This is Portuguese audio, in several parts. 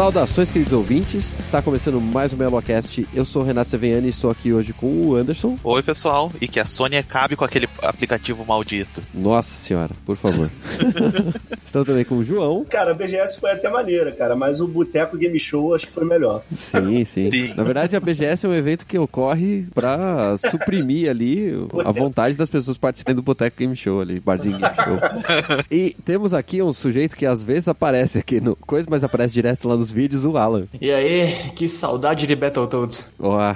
Saudações, queridos ouvintes. Está começando mais um Melocast. Eu sou o Renato Seveniani e estou aqui hoje com o Anderson. Oi, pessoal. E que a Sony acabe com aquele aplicativo maldito. Nossa senhora, por favor. Estamos também com o João. Cara, a BGS foi até maneira, cara, mas o Boteco Game Show acho que foi melhor. Sim, sim, Sim. Na verdade, a BGS é um evento que ocorre para suprimir ali a vontade das pessoas participarem do Boteco Game Show ali, Barzinho Game Show. E temos aqui um sujeito que às vezes aparece aqui no coisa, mas aparece direto lá nos vídeos, o Alan. E aí, que saudade de Battletoads. Ó,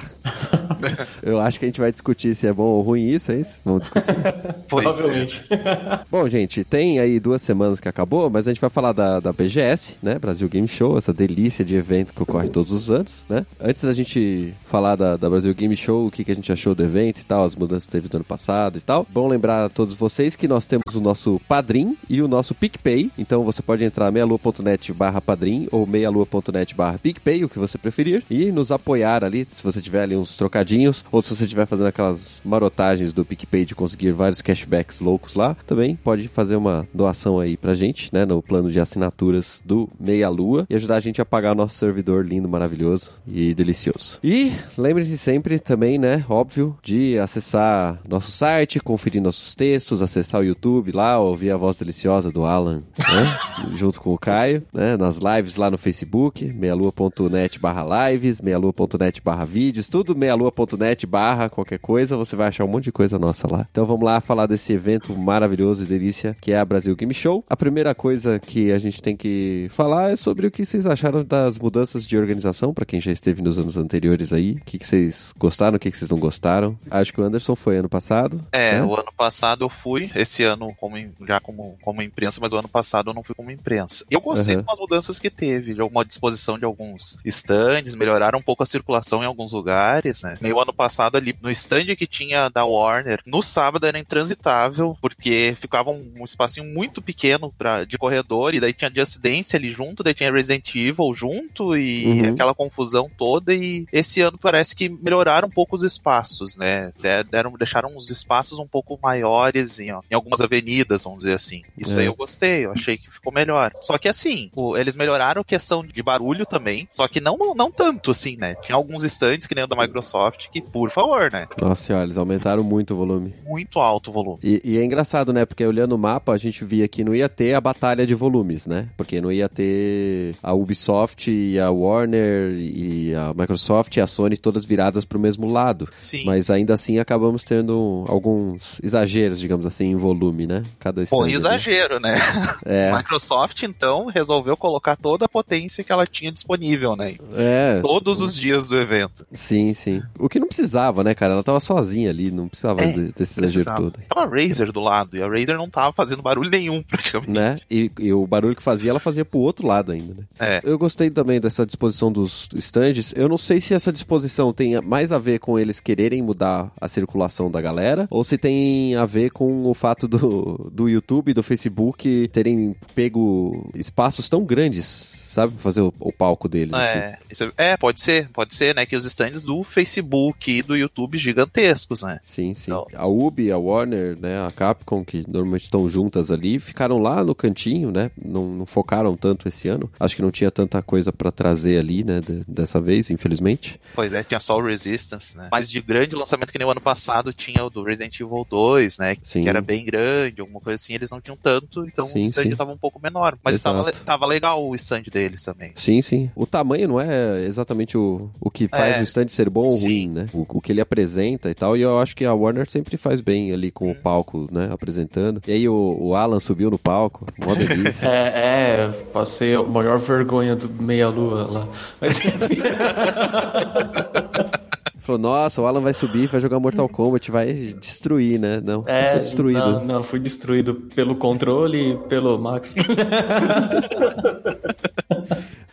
eu acho que a gente vai discutir se é bom ou ruim isso, é isso? Vamos discutir. É. Provavelmente. Bom, gente, tem aí duas semanas que acabou, mas a gente vai falar da, da BGS, né? Brasil Game Show, essa delícia de evento que ocorre todos os anos, né? Antes da gente falar da, da Brasil Game Show, o que, que a gente achou do evento e tal, as mudanças que teve do ano passado e tal. Bom lembrar a todos vocês que nós temos o nosso Padrim e o nosso PicPay. Então você pode entrar meialua.net barra Padrim ou meialua.net barra PicPay, o que você preferir, e nos apoiar ali, se você tiver ali uns trocadinhos, ou se você estiver fazendo aquelas marotagens do PicPay de conseguir vários cashbacks loucos lá, também pode fazer uma doação aí pra gente, né, no plano de assinaturas do Meia Lua e ajudar a gente a pagar nosso servidor lindo, maravilhoso e delicioso. E lembre-se sempre também, né, óbvio, de acessar nosso site, conferir nossos textos, acessar o YouTube lá, ouvir a voz deliciosa do Alan, né, junto com o Caio, né, nas lives lá no Facebook, meialua.net barra lives, meialua.net barra vídeos, tudo meialua.net barra qualquer coisa, você vai achar um monte de coisa nossa lá. Então vamos lá falar desse evento maravilhoso e delícia que é a Brasil Game Show. A primeira coisa que a gente tem que falar é sobre o que vocês acharam das mudanças de organização, para quem já esteve nos anos anteriores aí. O que, que vocês gostaram, o que, que vocês não gostaram. Acho que o Anderson foi ano passado. É, né? o ano passado eu fui, esse ano como, já como, como imprensa, mas o ano passado eu não fui como imprensa. Eu gostei Aham. de umas mudanças que teve, de alguma disposição de alguns stands, melhoraram um pouco a circulação em alguns lugares, né? Meio ano passado ali, no stand que tinha da Warner, no sábado era intransitável, porque ficava um, um espacinho muito pequeno pra, de corredor, e daí tinha Just Dance ali junto, daí tinha Resident Evil junto, e Uhum. aquela confusão toda, e esse ano parece que melhoraram um pouco os espaços, né? De- Deram, deixaram os espaços um pouco maiores em, ó, em algumas avenidas, vamos dizer assim. Isso É. aí eu gostei, eu achei que ficou melhor. Só que assim, o- eles melhoraram a questão de barulho também, só que não, não tanto assim, né? Tinha alguns stands que nem o da Microsoft que, por favor, né? Nossa senhora, eles aumentaram muito o volume. Muito alto o volume. E, e é engraçado, né? Porque olhando o mapa, a gente via que não ia ter a batalha de volumes, né? Porque não ia ter a Ubisoft e a Warner e a Microsoft e a Sony todas viradas pro mesmo lado. Sim. Mas ainda assim acabamos tendo alguns exageros, digamos assim, em volume, né? Cada Bom, ali. exagero, né? É, A Microsoft, então, resolveu colocar toda a potência que ela tinha disponível, né? é. Todos os dias do evento. Sim, sim. O que não precisava, né, cara? Ela tava sozinha ali, não precisava É, de- desse exagero Precisava. todo. Tava a Razer do lado, e a Razer não tava fazendo barulho nenhum, praticamente. né? E, e o barulho que fazia, ela fazia pro outro lado ainda, né? É. Eu gostei também dessa disposição dos stands. Eu não sei se essa disposição tem mais a ver com eles quererem mudar a circulação da galera, ou se tem a ver com o fato do, do YouTube e do Facebook terem pego espaços tão grandes, sabe? Fazer o, o palco deles. assim. É, isso é, é, pode ser, pode ser, né? Que os stands do Facebook e do YouTube gigantescos, né? Sim, sim. Então- A Ubi, a Warner, né, a Capcom, que normalmente estão juntas ali, ficaram lá no cantinho, né? Não, não focaram tanto esse ano. Acho que não tinha tanta coisa pra trazer ali, né? de- dessa vez, infelizmente. Pois é, tinha só o Resistance, né? Mas de grande lançamento que nem o ano passado tinha o do Resident Evil 2, né? Sim. Que era bem grande, alguma coisa assim, eles não tinham tanto, então Sim, o stand sim. tava um pouco menor. Mas tava, Exato. tava legal o stand deles também. Sim, sim. O tamanho não é exatamente o, o que faz É. o stand ser bom ou Sim. ruim, né? O, o que ele apresenta e tal. E eu acho que a Warner sempre faz bem ali com Hum. o palco, né? Apresentando. E aí o, o Alan subiu no palco. Mó delícia. É, é, passei a maior vergonha do meia-lua lá. Mas enfim. Falou, nossa, o Alan vai subir, vai jogar Mortal Kombat, vai destruir, né? Não, É, foi destruído. Não, não, fui destruído pelo controle e pelo Max.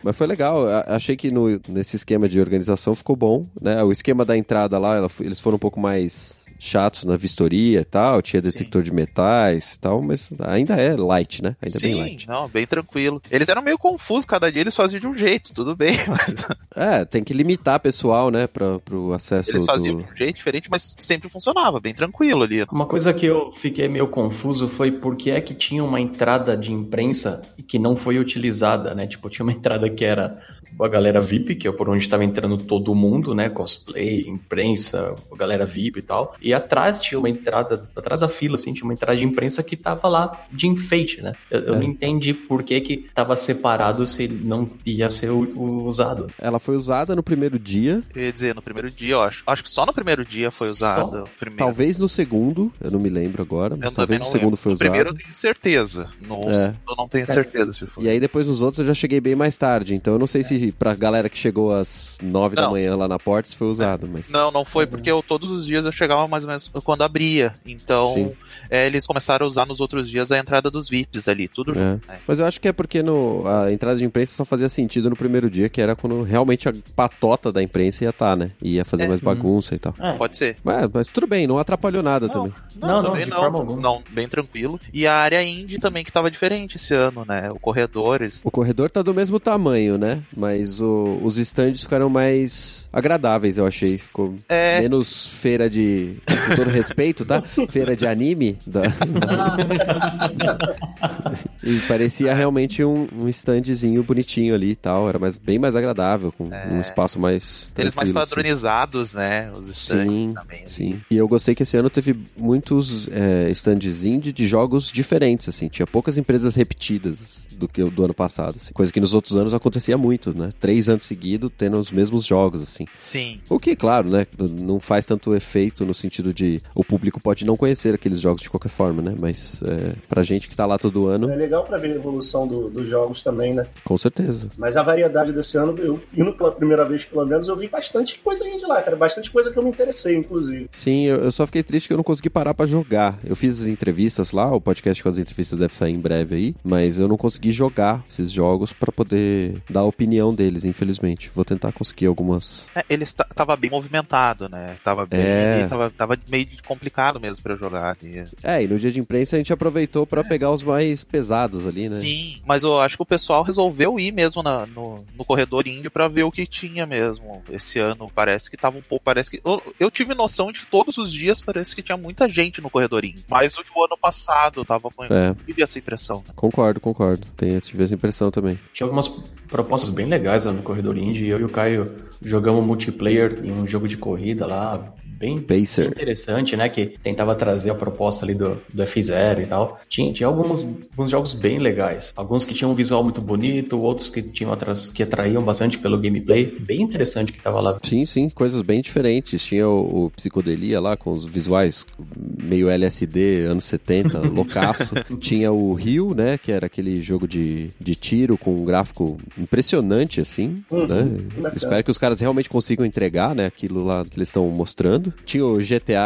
Mas foi legal, a- achei que no, nesse esquema de organização ficou bom, né? O esquema da entrada lá, ela eles foram um pouco mais chatos na vistoria e tal, tinha detector de metais e tal, mas ainda é light, né? Ainda é bem Sim, light. não, bem tranquilo. Eles eram meio confusos, cada dia eles faziam de um jeito, tudo bem, mas É, tem que limitar pessoal, né, pra, pro acesso eles faziam do... de um jeito diferente, mas sempre funcionava, bem tranquilo ali. Uma coisa que eu fiquei meio confuso foi por que é que tinha uma entrada de imprensa e que não foi utilizada, né? Tipo, tinha uma entrada que era a galera VIP, que é por onde estava entrando todo mundo, né? Cosplay, imprensa, a galera VIP e tal. E atrás tinha uma entrada, atrás da fila, assim, tinha uma entrada de imprensa que tava lá de enfeite, né? Eu, eu É. não entendi por que que tava separado se não ia ser usado. Ela foi usada no primeiro dia, Eu ia dizer, no primeiro dia, eu acho. Acho que só no primeiro dia foi Primeiro. talvez no segundo, eu não me lembro agora, mas Eu talvez no segundo lembro. foi no usado. primeiro eu tenho certeza. No É. eu não tenho certeza se foi. E aí depois nos outros eu já cheguei bem mais tarde, então eu não sei se pra galera que chegou às nove da manhã lá na porta se foi usado, mas... Não, não foi porque eu, todos os dias eu chegava mais ou menos quando abria. Então, é, eles começaram a usar nos outros dias a entrada dos VIPs ali, tudo É. junto. né? Mas eu acho que é porque no, a entrada de imprensa só fazia sentido no primeiro dia, que era quando realmente a patota da imprensa ia estar, né? E ia fazer É. mais bagunça e tal. É, Pode ser. Mas, mas tudo bem, não atrapalhou nada Não, também. Não, não, também de não, forma alguma. não, bem tranquilo. E a área indie também que tava diferente esse ano, né? O corredor, eles... O corredor tá do mesmo tamanho, né? Mas o- os stands ficaram mais agradáveis, eu achei. Ficou É. menos feira de. Com todo respeito, tá? Feira de anime. Da... e parecia realmente um, um standzinho bonitinho ali e tal. Era mais, bem mais agradável, com um espaço mais. Eles mais assim. padronizados, né? Os stands Sim, também. sim. E eu gostei que esse ano teve muitos é, stands indie de jogos diferentes, assim. Tinha poucas empresas repetidas do que o do ano passado, assim. Coisa que nos outros anos acontecia muito, né? Três anos seguidos tendo os mesmos jogos, assim. Sim. O que, claro, né? Não faz tanto efeito no sentido de o público pode não conhecer aqueles jogos de qualquer forma, né? Mas é, pra gente que tá lá todo ano, É legal pra ver a evolução do- dos jogos também, né? com certeza. Mas a variedade desse ano, eu indo pela primeira vez, pelo menos, eu vi bastante coisa aí de lá, cara. Bastante coisa que eu me interessei, inclusive. Sim, eu, eu só fiquei triste que eu não consegui parar pra jogar. Eu fiz as entrevistas lá, o podcast com as entrevistas deve sair em breve aí, mas eu não consegui jogar esses jogos pra poder dar a opinião deles, infelizmente. Vou tentar conseguir algumas. É, ele esta- tava bem movimentado, né? Tava bem. É. Tava, tava meio complicado mesmo pra eu jogar ali. É, e no dia de imprensa a gente aproveitou pra pegar os mais pesados ali, né? Sim, mas eu acho que o pessoal resolveu ir mesmo na- no, no corredor índio pra ver o que tinha mesmo. Esse ano parece que tava um pouco. Parece que. Eu, eu tive noção de que todos os dias parece que tinha muita gente no corredor índio. Mais do que o ano passado. Tava com. É. Tive essa impressão. né? Concordo, concordo. Tenho, tive essa impressão também. Tinha algumas propostas bem legais lá no Corredor Indie. Eu e o Caio jogamos multiplayer em um jogo de corrida lá, bem, bem Pacer. Interessante, né? Que tentava trazer a proposta ali do, do F0 e tal. Tinha, tinha alguns, alguns jogos bem legais. Alguns que tinham um visual muito bonito, outros que tinham outras que atraíam bastante pelo gameplay. Bem interessante que tava lá. Sim, sim, coisas bem diferentes. Tinha o, o Psicodelia lá, com os visuais meio LSD, anos 70, loucaço. Tinha o Rio, né, que era aquele jogo de, de tiro com um gráfico impressionante, assim, Uhum, né? Espero que os caras realmente consigam entregar, né, aquilo lá que eles estão mostrando. Tinha o GTA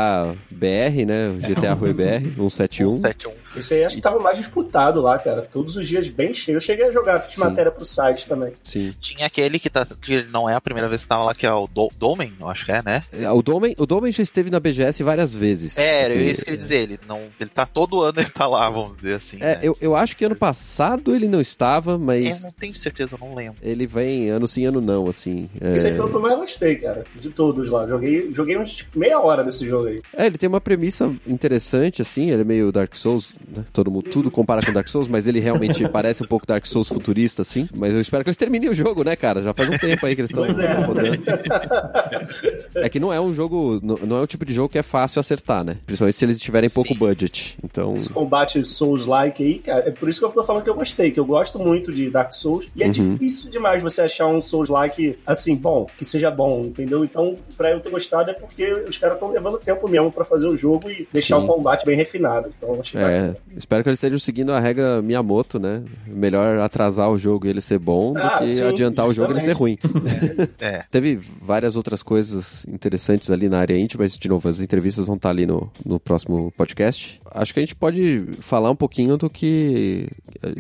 BR, né, o GTA Rui BR, 171. 7-1. Esse aí acho que tava mais disputado lá, cara. Todos os dias bem cheio. Eu cheguei a jogar, fiz Sim. matéria pro site também. Sim. Tinha aquele que, tá, que não é a primeira vez que tava lá, que é o Do Domen, eu acho que é, né? É, O Domen, o Domen já esteve na BGS várias vezes. É, Assim, isso que eu ia dizer. Ele, não, ele tá todo ano, ele tá lá, vamos dizer assim. É, né? eu, eu acho que ano passado ele não estava, Eu mas não tenho certeza, eu não lembro. ele vem ano sim, ano não, assim. É, Esse aí foi o que eu mais gostei, cara. De todos lá. Joguei, joguei uns tipo, meia hora desse jogo aí. É, ele tem uma premissa interessante, assim, ele é meio Dark Souls, né? Todo mundo, tudo compara com Dark Souls, mas ele realmente parece um pouco Dark Souls futurista, assim. Mas eu espero que eles terminem o jogo, né, cara? Já faz um tempo aí que eles estão é. É que não é um jogo, não, é o tipo de jogo que é fácil acertar, né? Principalmente se eles tiverem pouco Sim. budget. Então, Esse combate Souls-like aí, cara, é por isso que eu tô falando que eu gostei, que eu gosto muito de Dark Souls. E é Uhum. difícil demais você achar um Souls-like, assim, bom, que seja bom, entendeu? Então, pra eu ter gostado é porque os caras estão levando tempo tempo mesmo pra fazer o jogo e deixar Sim. o combate bem refinado. Então, achei É, espero que eles estejam seguindo a regra Miyamoto, né? Melhor atrasar o jogo e ele ser bom do Ah, que sim, adiantar o jogo e ele ser ruim. É. Teve várias outras coisas interessantes ali na área íntima, mas, de novo, as entrevistas vão estar ali no, no próximo podcast. Acho que a gente pode falar um pouquinho do que.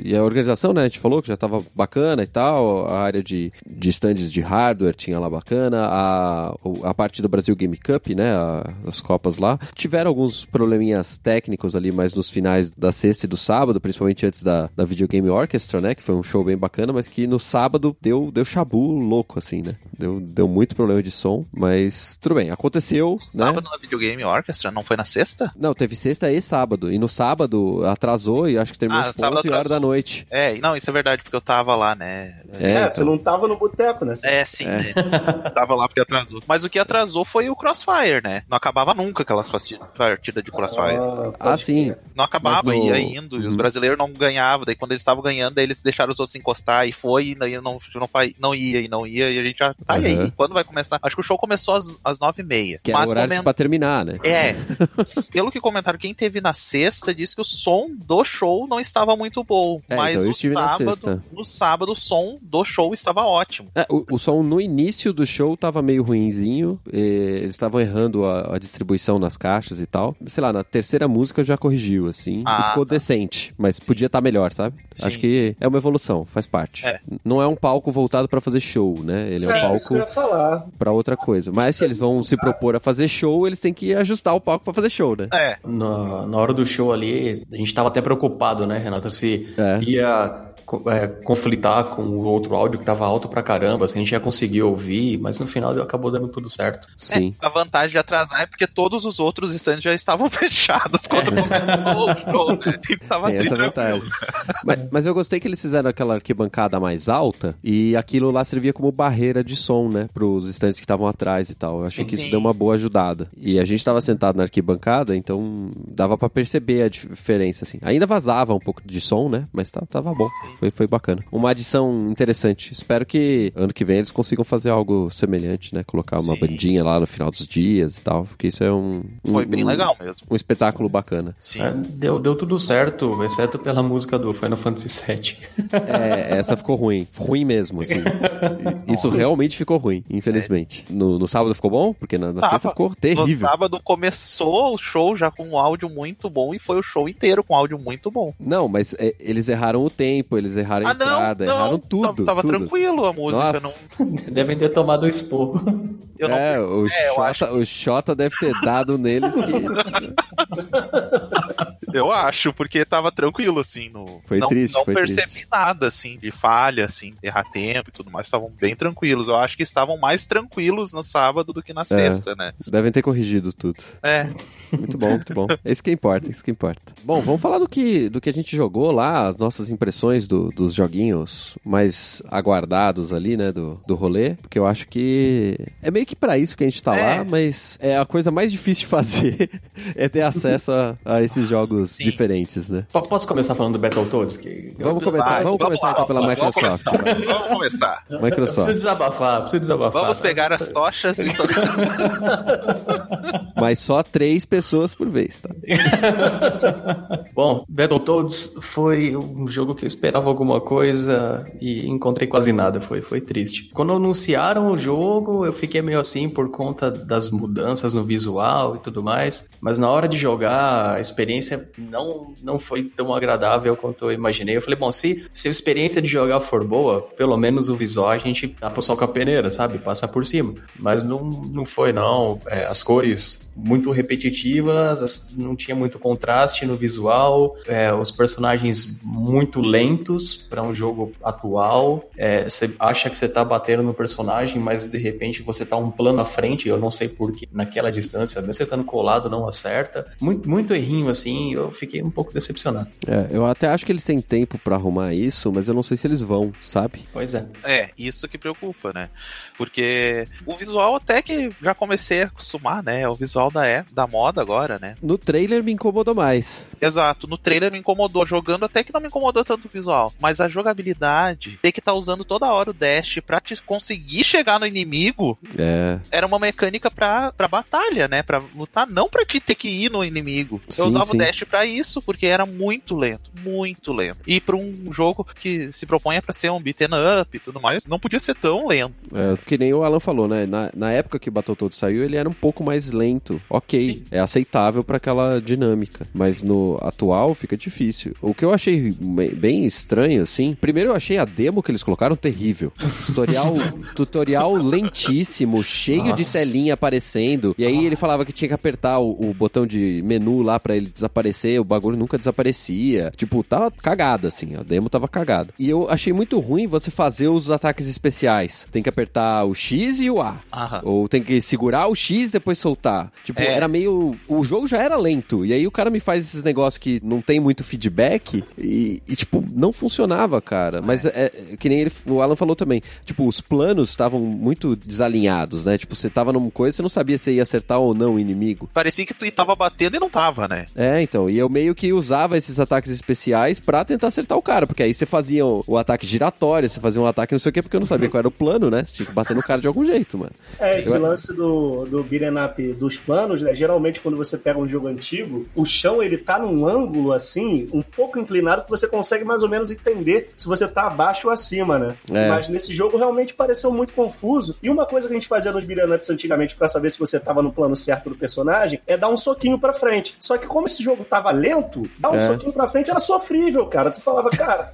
E a organização, né? A gente falou que já estava bacana e tal. A área de, de stands de hardware tinha lá bacana. A, a parte do Brasil Game Cup, né? a- as Copas lá. Tiveram alguns probleminhas técnicos ali, mas nos finais da sexta e do sábado, principalmente antes da, da Video Game Orchestra, né? Que foi um show bem bacana, mas que no sábado deu, deu chabu louco, assim, né? Deu, deu muito problema de som, mas tudo bem, aconteceu, né? Sábado na Videogame Orchestra, não foi na sexta? Não, teve sexta e sábado. E no sábado atrasou e acho que terminou Ah, às sábado 11 horas atrasou. da noite. É, não, isso é verdade, porque eu tava lá, né? É, É, você não tava no boteco, né? É, sim, né? Tava lá porque atrasou. Mas o que atrasou foi o Crossfire, né? Não acabava nunca aquelas partidas de Crossfire. Ah, Ah, sim. Não acabava, no- ia indo. E os Uhum. brasileiros não ganhavam. Daí quando eles estavam ganhando, daí eles deixaram os outros encostar e foi, e daí não, não, fa- não ia e não ia. E a gente já. Tá, Uhum. aí? Quando vai começar? Acho que o show começou às, às nove e meia. Que era Mas o horário comen- pra terminar, né? É. Pelo que comentaram, quem teve na sexta disse que o som do show não estava muito bom. É, mas então eu no estive na sábado, sexta. no sábado, o som do show estava ótimo. É, o, o som no início do show tava meio ruinzinho, e eles estavam errando a, a distribuição nas caixas e tal. Sei lá, na terceira música já corrigiu, assim, Ah, ficou tá. decente, mas podia estar melhor, sabe? Sim, Acho que é uma evolução, faz parte. É. Não é um palco voltado pra fazer show, né? Ele é um É, eu palco pra outra coisa. Mas se eles vão se propor a fazer show, eles têm que ajustar o palco pra fazer show, né? É. Na, na hora do show ali, a gente tava até preocupado, né, Renato? Se É. ia é, conflitar com o outro áudio que tava alto pra caramba, se a gente ia conseguir ouvir, mas no final acabou dando tudo certo. Sim. A vantagem de atrasar é porque todos os outros stands já estavam fechados quando começou o show, né? E tava Tem essa vantagem. mas, mas eu gostei que eles fizeram aquela arquibancada mais alta e aquilo lá servia como barreira de som, né? Pros estantes que estavam atrás e tal. Eu achei Sim, que isso sim. deu uma boa ajudada. E a gente tava sentado na arquibancada, então dava pra perceber a diferença, assim. Ainda vazava um pouco de som, né? Mas tá- tava bom. Foi, foi bacana. Uma adição interessante. Espero que ano que vem eles consigam fazer algo semelhante, né? Colocar uma Sim. bandinha lá no final dos dias e tal. Porque isso é um. Foi um- bem um- legal mesmo. Um espetáculo bacana. Sim. É, deu, deu tudo certo, exceto pela música do Final Fantasy VII. É, essa ficou ruim. Ruim mesmo, assim. Isso realmente ficou ruim, infelizmente. No, no sábado ficou bom? Porque na, na Tava. sexta ficou No terrível. sábado começou o show já com um áudio muito bom e foi o show inteiro com áudio muito bom. Não, mas é, eles erraram o tempo, eles erraram a Ah, não, entrada, não, erraram tudo. tava, tudo. tranquilo a música, Nossa. não, Devem ter tomado o esporro. eu não é, o, é, eu Xota, acho- o Xota deve ter dado neles que. Eu acho, porque tava tranquilo, assim. No... Foi não, triste, Não foi percebi triste. nada, assim, de falha, assim, de errar tempo e tudo mais. Estavam bem tranquilos. Eu acho que estavam mais tranquilos no sábado do que na sexta, né? Devem ter corrigido tudo. É. Muito bom, muito bom. É isso que importa, é isso que importa. Bom, vamos falar do que, do que a gente jogou lá, as nossas impressões do- dos joguinhos mais aguardados ali, né, do, do rolê. Porque eu acho que é meio que pra isso que a gente tá É. lá, mas é a coisa mais difícil de fazer é ter acesso a, a esses jogos Sim. diferentes, né? Po- Posso começar falando do Battletoads? Que Vamos começar, Vai, vamos começar lá, então pela vamos Microsoft. começar. Vamos começar. Eu preciso Microsoft. desabafar, preciso desabafar. Vamos pegar as tochas e tocar. Mas só três pessoas por vez, tá? Bom, Battletoads foi um jogo que eu esperava alguma coisa e encontrei quase nada, foi, foi triste. Quando anunciaram o jogo, eu fiquei meio assim por conta das mudanças no visual e tudo mais, mas na hora de jogar, a experiência não, não foi tão agradável quanto eu imaginei. Eu falei, bom, se, se a experiência de jogar for boa, pelo menos o visual a gente dá sol com a peneira, sabe? Passa por cima. Mas não, não foi, não. É, as cores muito repetitivas, as- não tinha muito contraste no visual, é, os personagens muito lentos para um jogo atual. É, Você acha que você tá batendo no personagem, mas de repente você tá um plano à frente, eu não sei porquê, naquela distância, mesmo você estando colado, não acerta. Muito, muito errinho assim, eu fiquei um pouco decepcionado. É, eu até acho que eles têm tempo pra arrumar isso, mas eu não sei se eles vão, sabe? Pois é. É, isso que preocupa, né? Porque o visual até que já comecei a acostumar, né? O visual da, é, da moda agora, né? No trailer me incomodou mais. Exato, no trailer me incomodou, jogando até que não me incomodou tanto o visual. Mas a jogabilidade, ter que estar tá usando toda hora o dash pra te conseguir chegar no inimigo, é. era uma mecânica pra, pra batalha, né? Pra lutar, não pra te ter que ir no inimigo. Sim, Eu usava sim. o dash pra isso, porque era muito lento, muito lento. E pra um jogo que se propõe pra ser um beat'em up e tudo mais, não podia ser tão lento. É, que nem o Alan falou, né? Na, na época que o Battletoads saiu, ele era um pouco mais lento. Ok, Sim. é aceitável pra aquela dinâmica. Mas no atual fica difícil. O que eu achei bem- estranho, assim. Primeiro eu achei a demo que eles colocaram terrível. Tutorial, tutorial lentíssimo, cheio de Nossa. telinha aparecendo. E aí ele falava que tinha que apertar o, o botão de menu lá pra ele desaparecer. O bagulho nunca desaparecia. Tipo, tava cagada, assim. A demo tava cagada. E eu achei muito ruim você fazer os ataques especiais. Tem que apertar o X e o A. Aham. Ou tem que segurar o X e depois soltar. Tipo, É. era meio. O jogo já era lento. E aí o cara me faz esses negócios que não tem muito feedback e, e, tipo, não funcionava, cara. Mas é, é que nem ele, o Alan falou também. Tipo, os planos estavam muito desalinhados, né? Tipo, você tava numa coisa, você não sabia se ia acertar ou não o inimigo. Parecia que tu tava batendo e não tava, né? É, então. E eu meio que usava esses ataques especiais pra tentar acertar o cara. Porque aí você fazia o, o ataque giratório, você fazia um ataque não sei o quê, porque eu não sabia qual era o plano, né? Você tinha que bater no cara de algum jeito, mano. É, esse Eu- lance do, do beat'em up dos planos, né? Geralmente quando você pega um jogo antigo, o chão ele tá num ângulo assim, um pouco inclinado, que você consegue mais ou menos entender se você tá abaixo ou acima, né? É. Mas nesse jogo realmente pareceu muito confuso. E uma coisa que a gente fazia nos beat'em ups antigamente pra saber se você tava no plano certo do personagem é dar um soquinho pra frente. Só que como esse jogo tava lento, dar um É. soquinho pra frente era sofrível, cara. Tu falava, cara,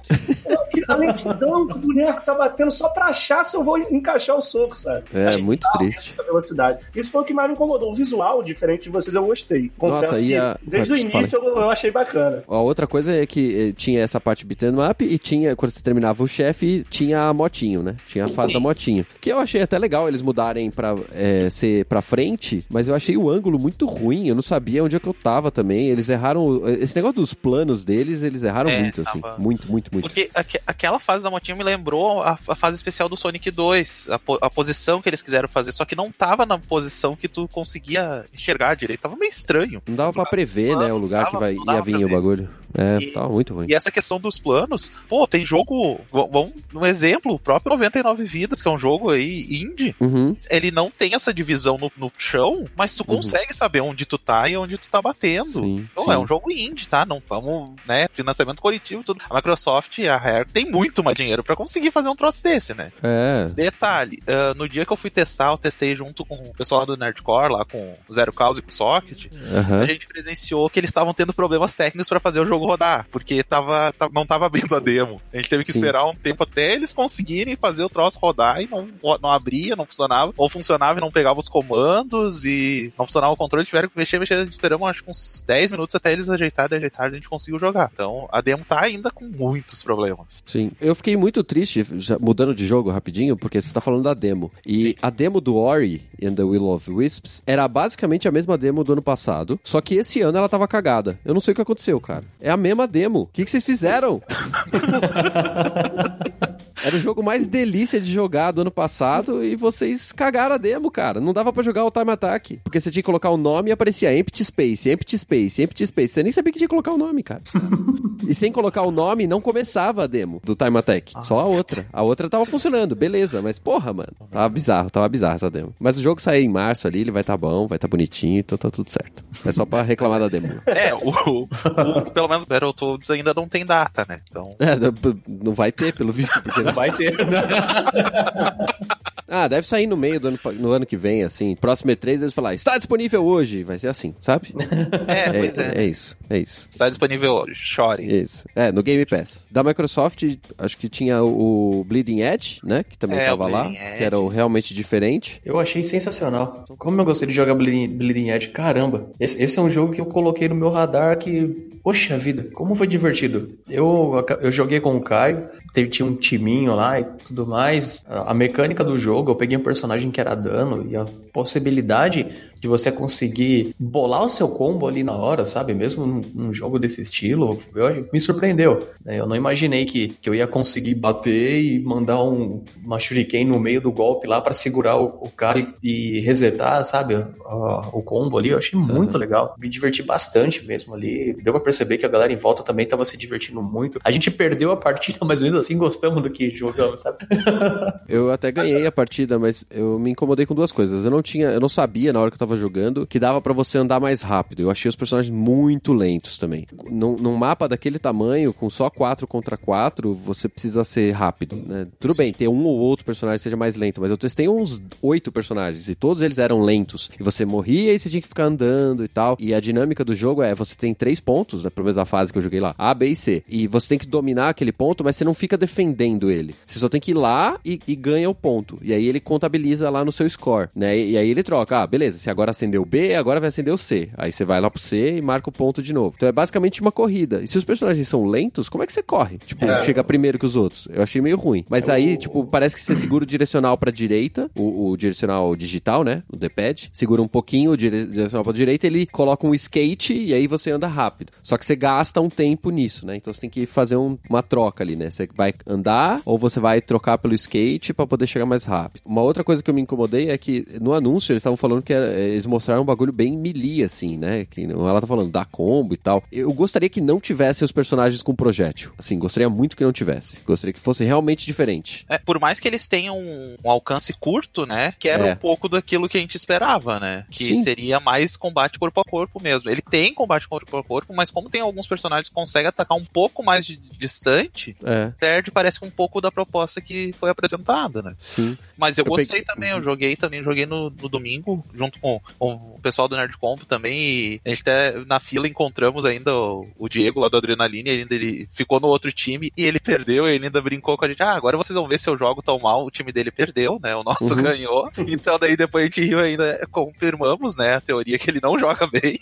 a lentidão que o boneco tá batendo só pra achar se eu vou encaixar o soco, sabe? É, muito triste. Essa velocidade. Isso foi o que mais me incomodou. O visual, diferente de vocês, eu gostei. Confesso Nossa, que a- desde o início eu, eu achei bacana. A outra coisa é que eh, tinha essa parte beat'em up e tinha, quando você terminava o chefe, tinha a motinho, né? Tinha a fase Sim. da motinho. Que eu achei até legal eles mudarem pra eh, ser pra frente, mas eu achei o ângulo muito ruim. Eu não sabia onde é que eu tava também. Eles erraram. o- Esse negócio dos planos deles, eles erraram É, muito, assim. tava- Muito, muito, muito. Porque aque- aquela fase da motinha me lembrou a, a fase especial do Sonic 2, a, po- a posição que eles quiseram fazer, só que não tava na posição que tu conseguia enxergar direito, tava meio estranho. Não dava pra prever, né? O lugar que Dava- vai, não dava ia vir o bagulho. É, E- tava muito ruim. E essa questão dos planos, pô, tem jogo, vamos, um exemplo, o próprio 99 Vidas, que é um jogo aí indie, Uhum. ele não tem essa divisão no, no chão, mas tu Uhum. consegue saber onde tu tá e onde tu tá batendo. Sim, Então sim. é um jogo indie, tá? Não vamos, né? Financiamento coletivo e tudo. A Microsoft e a Rare tem muito mais dinheiro pra conseguir fazer um troço desse, né? É. Detalhe, ah, no dia que eu fui testar, eu testei junto com o pessoal do Nerdcore, lá com o Zero Cause e com o Socket. Aham. A gente presenciou que eles estavam tendo problemas técnicos pra fazer o jogo rodar, porque tava, ta- não tava abrindo a demo. A gente teve que Sim. esperar um tempo até eles conseguirem fazer o troço rodar e não, não abria, não funcionava, ou funcionava e não pegava os comandos e não funcionava o controle, tiveram que mexer, mexer, esperamos acho que uns 10 minutos até eles ajeitarem, ajeitarem, a gente conseguiu jogar. Então a demo tá ainda com muitos problemas. Sim. Eu fiquei muito triste, já mudando de jogo rapidinho, porque você tá falando da demo. E Sim. a demo do Ori and the Will of Wisps era basicamente a mesma demo do ano passado, só que esse ano ela tava cagada. Eu não sei o que aconteceu, cara. É a mesma demo. O que, que vocês fizeram? Era o jogo mais delícia de jogar do ano passado e vocês cagaram a demo, cara. Não dava pra jogar o Time Attack, porque você tinha que colocar o nome e aparecia Empty Space, Empty Space, Empty Space. Você nem sabia que tinha que colocar o nome, cara. E sem colocar o nome, não começava a demo do Time Attack. Só a outra. A outra tava funcionando, beleza. Mas, porra, mano. Tava bizarro, tava bizarro essa demo. Mas o jogo sair em março ali, ele vai tá bom, vai tá bonitinho, então tá tudo certo. É só pra reclamar da demo. É, o, o- o- pelo menos o Battletoads ainda não tem data, né? Então. É, não- não vai ter, pelo visto, porque Não vai ter. Ah, deve sair no meio do ano, no ano que vem, assim. Próximo E3 eles falar, está disponível hoje. Vai ser assim, sabe? É, É, pois é. é isso, é isso. Está disponível hoje, chore. Isso. É, no Game Pass. Da Microsoft, acho que tinha o Bleeding Edge, né? Que também É, tava lá. Edge. Que era o realmente diferente. Eu achei sensacional. Como eu gostei de jogar Bleeding, Bleeding Edge, caramba. Esse, esse é um jogo que eu coloquei no meu radar que, poxa vida, como foi divertido. Eu, eu joguei com o Caio, teve, tinha um timinho lá e tudo mais. A, mecânica do jogo, eu peguei um personagem que era dano e a possibilidade de você conseguir bolar o seu combo ali na hora, sabe? Mesmo num, num jogo desse estilo, eu me surpreendeu. Né? Eu não imaginei que, que eu ia conseguir bater e mandar um, uma shuriken no meio do golpe lá para segurar o, o cara e, e, resetar, sabe, o, o combo ali. Eu achei muito uhum. legal. Me diverti bastante mesmo ali. Deu pra perceber que a galera em volta também tava se divertindo muito. A gente perdeu a partida, mas mesmo assim gostamos do que jogamos, sabe? eu até ganhei a partida, mas eu me incomodei com duas coisas. Eu não tinha, eu não sabia na hora que eu tava jogando que dava para você andar mais rápido. Eu achei os personagens muito lentos também. Num, num mapa daquele tamanho, com só 4 contra 4, você precisa ser rápido, né? Tudo bem, ter um ou outro personagem seja mais lento, mas eu testei uns oito personagens e todos eles eram lentos. E você morria e você tinha que ficar andando e tal. E a dinâmica do jogo é: você tem três pontos, né? Pelo menos a fase que eu joguei lá, A, B e C. E você tem que dominar aquele ponto, mas você não fica defendendo ele. Você só tem que ir lá e, e ganha o ponto. E aí ele contabiliza lá no seu score, né? E, e aí ele troca: ah, beleza, se agora acendeu o B, agora vai acender o C. Aí você vai lá pro C e marca o ponto de novo. Então é basicamente uma corrida. E se os personagens são lentos, como é que você corre? Tipo, é. chega primeiro que os outros. Eu achei meio ruim. Mas é aí, o... tipo, parece que você segura o direcional pra direita, o, o direcional digital, né? O D-pad. Segura um pouquinho o direcional pra direita, ele coloca um skate e aí você anda rápido. Só que você gasta um tempo nisso, né? Então você tem que fazer um, uma troca ali, né? Você vai andar ou você vai trocar pelo skate para poder chegar mais rápido. Uma outra coisa que eu me incomodei é que no anúncio eles estavam falando que era, eles mostraram um bagulho bem melee, assim, né? Que ela tá falando da combo e tal. Eu gostaria que não tivessem os personagens com projétil. Assim, gostaria muito que não tivesse. Gostaria que fosse realmente diferente. É, por mais que eles tenham um, um alcance curto, né? Que era é. um pouco daquilo que a gente esperava, né? Que Sim. seria mais combate corpo a corpo mesmo. Ele tem combate corpo a corpo, mas como tem alguns personagens que conseguem atacar um pouco mais de, distante, é. perde parece um pouco da proposta que foi apresentada, né? Sim. Mas eu, eu gostei peguei... também, eu joguei também, joguei no, no domingo, junto com, com, o pessoal do Nerd Combo também, e a gente até na fila encontramos ainda o, o Diego lá do Adrenaline, ainda ele ficou no outro time e ele perdeu, e ele ainda brincou com a gente, ah, agora vocês vão ver se eu jogo tão mal, o time dele perdeu, né, o nosso uhum. ganhou, então daí depois a gente riu ainda, confirmamos, né, a teoria que ele não joga bem,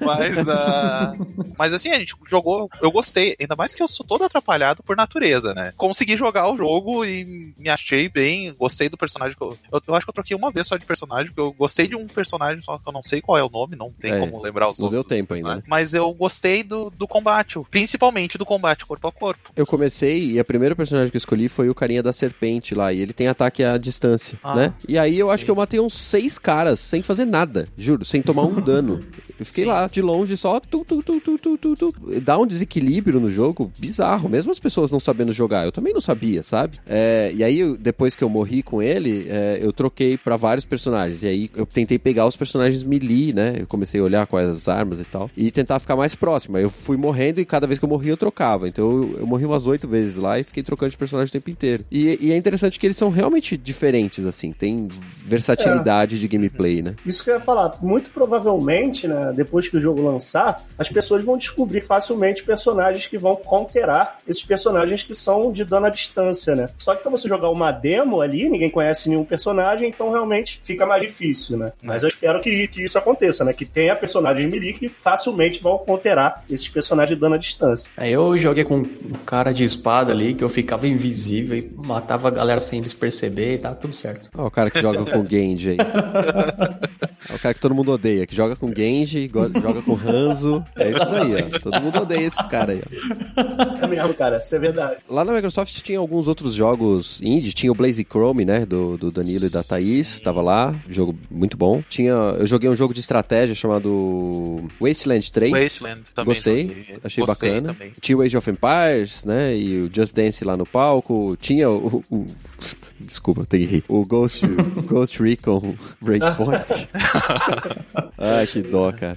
mas, uh, mas assim, a gente jogou, eu gostei, ainda mais que eu sou todo atrapalhado por natureza, né, consegui jogar o jogo e me achei bem, gostei do personagem, eu, eu, eu acho que eu troquei uma vez só de personagem, porque eu gostei de um personagem, só que eu não sei qual é o nome, não tem é, como lembrar os não outros. Não deu tempo ainda. Né? Mas eu gostei do, do combate, principalmente do combate corpo a corpo. Eu comecei e a primeira personagem que eu escolhi foi o carinha da serpente lá, e ele tem ataque à distância, ah, né? E aí eu acho que eu matei uns seis caras sem fazer nada, juro, sem tomar um dano. Eu fiquei Sim. lá de longe só tu, tu, tu, tu, tu, tu, tu. dá um desequilíbrio no jogo bizarro, mesmo as pessoas não sabendo jogar. Eu também não sabia, sabe? É, e aí depois que eu morri com ele, é, eu troquei para vários personagens. E aí eu tentei pegar os personagens melee, né? Eu comecei a olhar quais as armas e tal e tentar ficar mais próximo. Aí eu fui morrendo e cada vez que eu morria eu trocava. Então eu, eu morri umas oito vezes lá e fiquei trocando de personagem o tempo inteiro. E, e, é interessante que eles são realmente diferentes, assim. Tem versatilidade é. de gameplay, né? Isso que eu ia falar. Muito provavelmente, né? Depois que o jogo lançar, as pessoas vão descobrir facilmente personagens que vão counterar esses personagens que são de dano à distância, né? Só que pra você jogar uma demo ali, ninguém conhece nenhum personagem, então realmente fica mais difícil, né? Mas eu espero que, que isso aconteça, né? Que tenha personagens melee que facilmente vão counterar esses personagens de dano à distância. Aí eu joguei com um cara de espada ali, que eu ficava invisível e matava a galera sem eles perceber e tá tudo certo. Ó, o cara que joga com Genji aí. É o cara que todo mundo odeia, que joga com Genji joga com Hanzo. É isso aí, ó. Todo mundo odeia esses caras aí, ó. É mesmo, cara, isso é verdade. Lá na Microsoft tinha alguns outros jogos indie. Tinha o Blaze Chrome, né? Do, do Danilo e da Thaís. Tava lá. Jogo muito bom. Tinha. Eu joguei um jogo de estratégia chamado Wasteland 3. Wasteland também. Gostei. Joguei. Achei Gostei bacana. Também. Tinha o Age of Empires, né? E o Just Dance lá no palco. Tinha o. o desculpa, tem que rir. O Ghost, Ghost Recon Breakpoint. Ai, que dó, cara.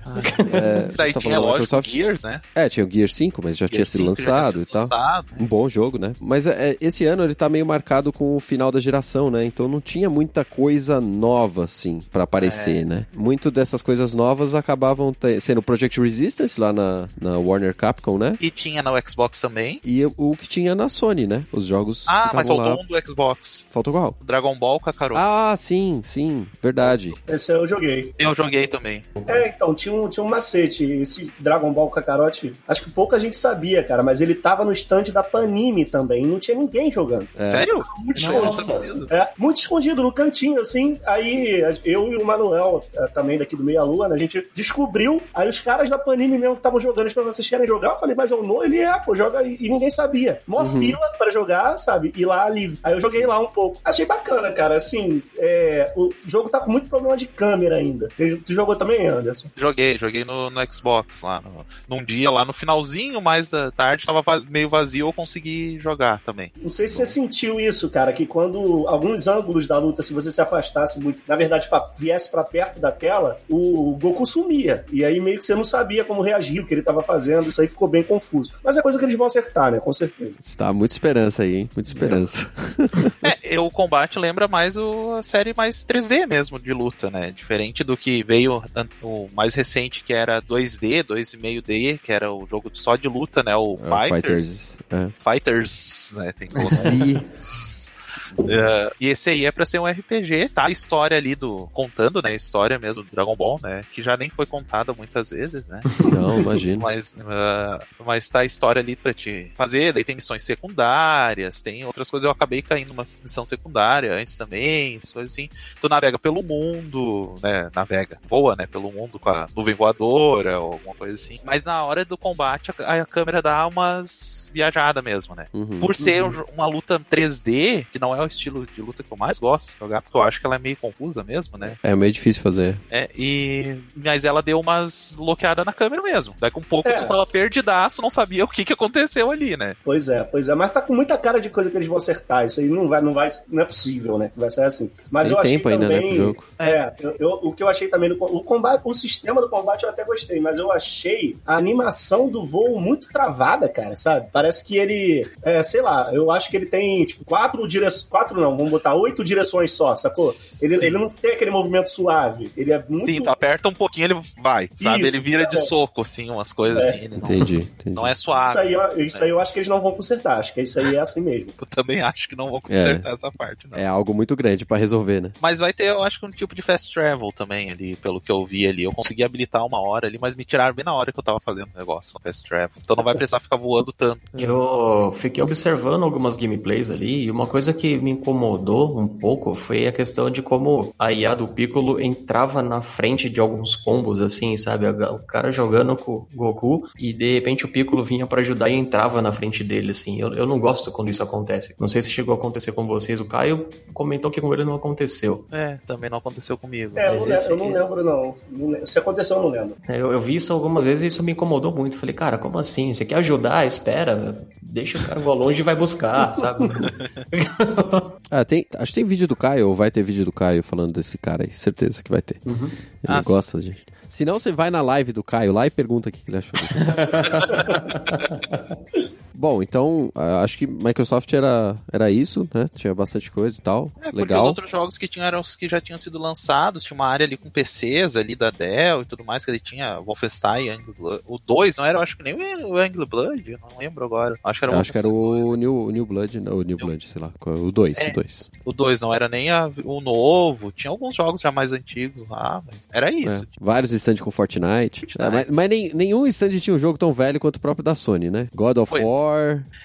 É, Daí tá tinha, lógico, Microsoft... Gears, né? É, tinha o Gear 5, mas já Gear tinha sido lançado sido e tal. Lançado, Um bom jogo, né? Mas é, é, esse ano ele tá meio marcado com o final da geração, né? Então não tinha muita coisa nova, assim, para aparecer, é. né? Muito dessas coisas novas acabavam sendo Project Resistance lá na, na Warner Capcom, né? E tinha no Xbox também. E o que tinha na Sony, né? Os jogos. Ah, mas faltou lá. um do Xbox. Faltou qual? O Dragon Ball Kakarot. Ah, sim, sim. Verdade. Esse eu joguei. Eu joguei também também. É, então, tinha um, tinha um macete. Esse Dragon Ball Kakarot, acho que pouca gente sabia, cara, mas ele tava no stand da Panini também. Não tinha ninguém jogando. É. Sério? Muito Nossa. escondido. É, muito escondido no cantinho, assim. Aí eu e o Manuel, eh, também daqui do Meia Lua, né, a gente descobriu. Aí os caras da Panini mesmo que estavam jogando, eles falaram, vocês querem jogar? Eu falei, mas eu não, ele é, pô, joga aí. E ninguém sabia. Mó fila pra jogar, sabe? E lá livre. Aí eu joguei lá um pouco. Achei bacana, cara. Assim, é, o jogo tá com muito problema de câmera ainda. Tu jogou também, Anderson? Joguei, joguei no, no Xbox lá. No, num dia lá no finalzinho, mais da tarde, tava va- meio vazio, eu consegui jogar também. Não sei se você sentiu isso, cara, que quando alguns ângulos da luta, se você se afastasse muito, na verdade, pra, viesse pra perto da tela, o Goku sumia. E aí meio que você não sabia como reagir, o que ele tava fazendo, isso aí ficou bem confuso. Mas é coisa que eles vão acertar, né? Com certeza. Está muita esperança aí, hein? Muita esperança. É, o combate lembra mais o, a série mais 3D mesmo de luta, né? Diferente do que veio o mais recente, que era 2D, 2,5D, que era o jogo só de luta, né? O É, Fighters. Fighters. É. Fighters, né? Tem que colocar. É, e esse aí é pra ser um RPG, tá? A história ali do. contando, né? A história mesmo do Dragon Ball, né? Que já nem foi contada muitas vezes, né? Não, imagino. Mas, ah, mas tá a história ali pra te fazer. Daí tem missões secundárias, tem outras coisas. Eu acabei caindo numa missão secundária antes também, coisas assim. Tu navega pelo mundo, né? Navega, voa, né? Pelo mundo com a nuvem voadora ou alguma coisa assim. Mas na hora do combate, a, a câmera dá umas viajadas mesmo, né? Uhum. Por ser um- uma luta 3D, que não é o estilo de luta que eu mais gosto de jogar, porque eu acho que ela é meio confusa mesmo, né? É meio difícil fazer. É, e. Mas ela deu umas bloqueadas na câmera mesmo. Daí com um pouco É. tu tava perdidaço, não sabia o que, que aconteceu ali, né? Pois é, pois é. Mas tá com muita cara de coisa que eles vão acertar. Isso aí não vai, não vai, não é possível, né? Que vai ser assim. Mas Tem eu achei tempo ainda, né, também. pro jogo. É, eu, eu- o que eu achei também no o combate, o sistema do combate eu até gostei, mas eu achei a animação do voo muito travada, cara, sabe? Parece que ele, é, sei lá, eu acho que ele tem tipo quatro direções, quatro não, vamos botar oito direções só, sacou? Ele, Sim. ele não tem aquele movimento suave, ele é muito Sim, tu aperta um pouquinho, ele vai, sabe? Isso, ele vira de é. soco, assim, umas coisas É. assim. Ele não, Entendi, entendi. não é isso suave. aí, eu- isso aí eu acho que eles não vão consertar, acho que isso aí é assim mesmo. Eu também acho que não vou consertar essa parte, não. É algo muito grande pra resolver, né? Mas vai ter, eu acho que um tipo de fast travel também ali, pelo que eu vi ali. Eu consegui habilitar uma hora ali, mas me tiraram bem na hora que eu tava fazendo o negócio no fast travel. Então não vai precisar ficar voando tanto. Eu fiquei observando algumas gameplays ali e uma coisa que me incomodou um pouco foi a questão de como a IA do Piccolo entrava na frente de alguns combos, assim, sabe? O cara jogando com o Goku e de repente o Piccolo vinha pra ajudar e entrava na frente dele, assim. Eu, eu não gosto quando isso acontece. Não sei se chegou a acontecer com vocês. O Caio comentou que com ele não aconteceu. É, também não aconteceu comigo. É, eu, esse- eu não lembro não. Se aconteceu, eu não lembro. Eu, eu vi isso algumas vezes e isso me incomodou muito. Falei, cara, como assim? Você quer ajudar? Espera, deixa o cara voar longe e vai buscar, sabe? Ah, tem, acho que tem vídeo do Caio, ou vai ter vídeo do Caio falando desse cara aí. Certeza que vai ter. Ele Ah, sim. gosta, gente. Se não, você vai na live do Caio lá e pergunta o que ele achou. Bom, então, acho que Microsoft era, era isso, né? Tinha bastante coisa e tal. É, porque Legal. os outros jogos que tinham eram os que já tinham sido lançados, tinha uma área ali com PCs ali da Dell e tudo mais, que ele tinha Wolfenstein, Angry Blood. O 2 não era, eu acho que nem o Angry Blood, eu não lembro agora. Acho que era acho que era o 2. New, New Blood, não, o New Blood, sei lá. O 2, É. o 2. O 2 não era nem a- o novo, tinha alguns jogos já mais antigos lá, mas era isso. É, vários stands com Fortnite. É, mas mas nem- nenhum stand tinha um jogo tão velho quanto o próprio da Sony, né? God of Pois. War.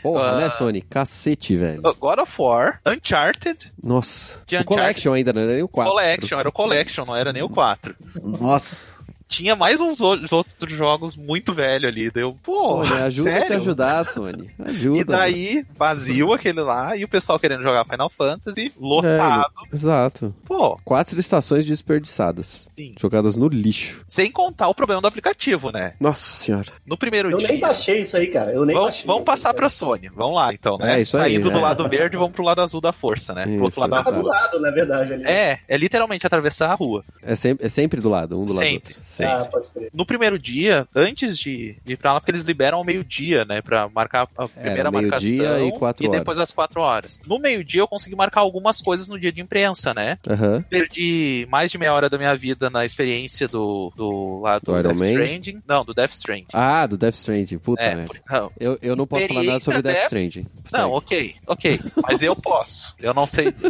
Porra, Ah. né, Sony? Cacete, velho. God of War, Uncharted, Nossa. Tinha O Collection ainda, não era nem o 4. Collection, era o Collection, não era nem o 4. Nossa. Tinha mais uns outros jogos muito velho ali, deu, pô, Sony, ajuda a te sério? ajudar, Sony. Ajuda. E daí, vazio aquele lá, e o pessoal querendo jogar Final Fantasy, lotado. Velho, Exato. Pô, Quatro estações desperdiçadas. sim. Jogadas no lixo. Sem contar o problema do aplicativo, né? Nossa senhora. No primeiro Eu dia. nem baixei isso aí, cara. Eu nem Vamos, baixei. vamos passar pra Sony. Vamos lá, então, né? É, isso aí, Saindo do é. lado verde, vamos pro lado azul da força, né? pro outro Isso, lado da Tava do lado, na verdade. Ali. É, é literalmente atravessar a rua. É sempre, é sempre do lado, um do lado do Sempre. outro. Ah, pode crer. No primeiro dia, antes de, ir pra lá, porque eles liberam ao meio-dia, né? Pra marcar a primeira marcação. meio-dia e quatro depois horas. às quatro horas. No meio-dia eu consegui marcar algumas coisas no dia de imprensa, né? Aham. Perdi mais de meia hora da minha vida na experiência do, do lá do, Do Iron Death Man? Stranding. Não, do Death Stranding. Ah, do Death Stranding. Puta é, não, Eu, eu não posso falar nada sobre Death Experiência Stranding. Não, ok, ok. Mas eu posso. Eu não sei.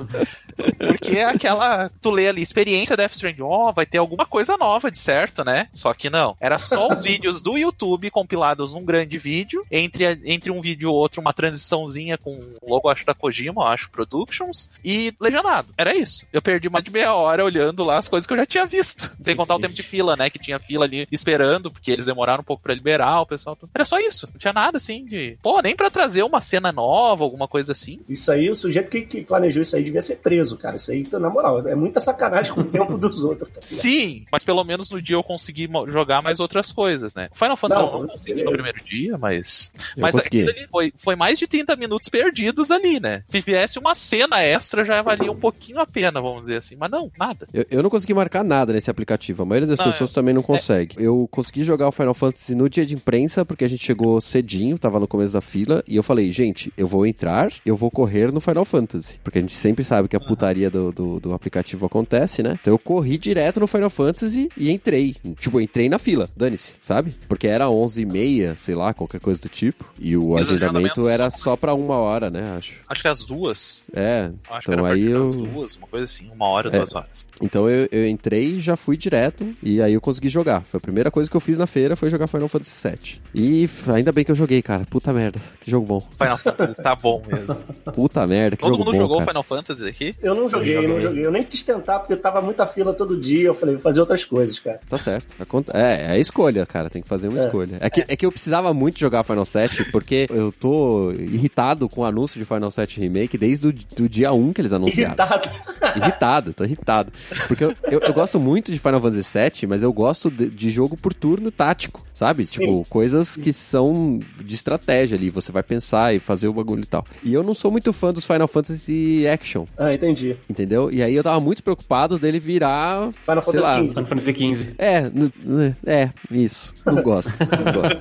Porque é aquela. Tu lê ali, experiência Death Stranding. Ó, vai ter alguma coisa nova, de certo, né? Só que não. Era só os vídeos do YouTube compilados num grande vídeo. Entre, a- entre um vídeo e outro, uma transiçãozinha com o logo, acho, da Kojima, acho, Productions. E legendado. Era isso. Eu perdi mais de meia hora olhando lá as coisas que eu já tinha visto. Sem contar o tempo de fila, né? Que tinha fila ali esperando, porque eles demoraram um pouco pra liberar o pessoal. Era só isso. Não tinha nada assim de. Pô, nem pra trazer uma cena nova, alguma coisa assim. Isso aí, o sujeito que, que planejou isso aí devia ser preso, cara. Isso aí, tá- na moral, é muita sacanagem com o tempo dos outros. tá? Sim, mas pelo menos no dia eu consegui jogar mais outras coisas, né? Final Fantasy Não, eu não consegui no primeiro dia, mas. Eu mas consegui. aquilo ali foi, foi mais de 30 minutos perdidos ali, né? Se viesse uma cena extra, já valia um pouquinho a pena, vamos dizer assim. Mas não, nada. Eu, eu não consegui marcar nada nesse aplicativo. A maioria das Não, pessoas também não consegue. Eu consegui jogar o Final Fantasy no dia de imprensa, porque a gente chegou cedinho, tava no começo da fila, e eu falei, gente, eu vou entrar, eu vou correr no Final Fantasy. Porque a gente sempre sabe que a putaria do, do, do aplicativo acontece, né? Então eu corri direto no Final Fantasy e entrei. Tipo, entrei na fila, dane-se, sabe? Porque era 11h30, sei lá, qualquer coisa do tipo. E o E agendamento era só pra uma hora, né? Acho. Acho que as duas. É, Acho Então que era aí eu- duas, uma coisa assim, uma hora, É. duas horas. Então eu, eu entrei, já fui direto e aí eu consegui jogar. Foi a primeira coisa que eu fiz na feira foi jogar Final Fantasy VII. E ainda bem que eu joguei, cara. Puta merda, que jogo bom. Final Fantasy tá bom mesmo. Puta merda, que Todo jogo mundo bom, jogou cara. Final Fantasy aqui? Eu não joguei, eu não joguei. joguei. Eu nem quis tentar, porque tava muita fila todo dia. Eu falei, vou fazer outras coisas, cara. Tá certo. É, é a escolha, cara. Tem que fazer uma É. escolha. É que, é que eu precisava muito jogar Final 7, porque eu tô irritado com o anúncio de Final 7 Remake desde o do dia 1 que eles anunciaram. Irritado. irritado, tô irritado. Porque eu, eu, eu gosto muito de Final Fantasy VII, mas eu gosto de, de jogo por turno tático, sabe? Sim. Tipo, coisas que são de estratégia ali, você vai pensar e fazer o bagulho e tal. E eu não sou muito fã dos Final Fantasy Action, Ah, entendi. entendeu? E aí eu tava muito preocupado dele virar. Final Fantasy XV. Final Fantasy XV. É, n- é, isso. Não gosto, não gosto.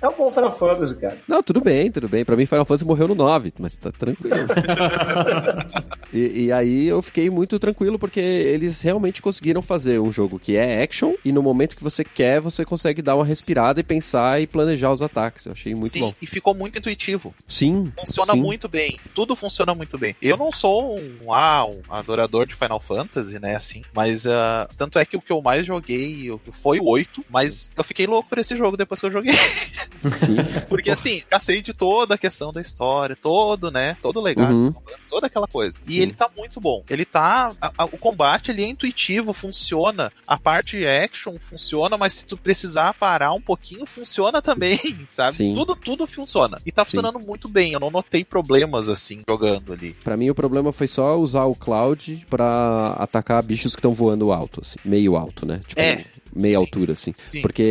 É um bom Final Fantasy, cara. Não, tudo bem, tudo bem. Pra mim, Final Fantasy morreu no 9, mas tá tranquilo. e, e aí eu fiquei muito tranquilo porque eles realmente conseguiram fazer um jogo que é action e no momento que você quer, você consegue dar uma respirada e pensar e planejar os ataques. Eu achei muito Sim, bom. e ficou muito intuitivo. Sim. Funciona sim. muito bem. Tudo funciona muito bem. Eu não sou um, ah, um adorador de Final Fantasy, né, assim. Mas ah, tanto é que o que eu mais joguei eu- foi o 8, mas eu fiquei louco por esse jogo depois que eu joguei. Sim. Porque assim, cacei de toda a questão da história, todo, né? Todo o legado, Uhum. toda aquela coisa. E Sim. ele tá muito bom. Ele tá. a- a- o combate ele é intuitivo, funciona. A parte action funciona, mas se tu precisar parar um pouquinho, funciona também, sabe? Sim. Tudo, tudo funciona. E tá funcionando muito bem. Eu não notei problemas assim jogando ali. Pra mim, o problema foi só usar o Cloud pra atacar bichos que estão voando alto, assim. Meio alto, né? Tipo, É. meia Sim. altura, assim. Sim. Porque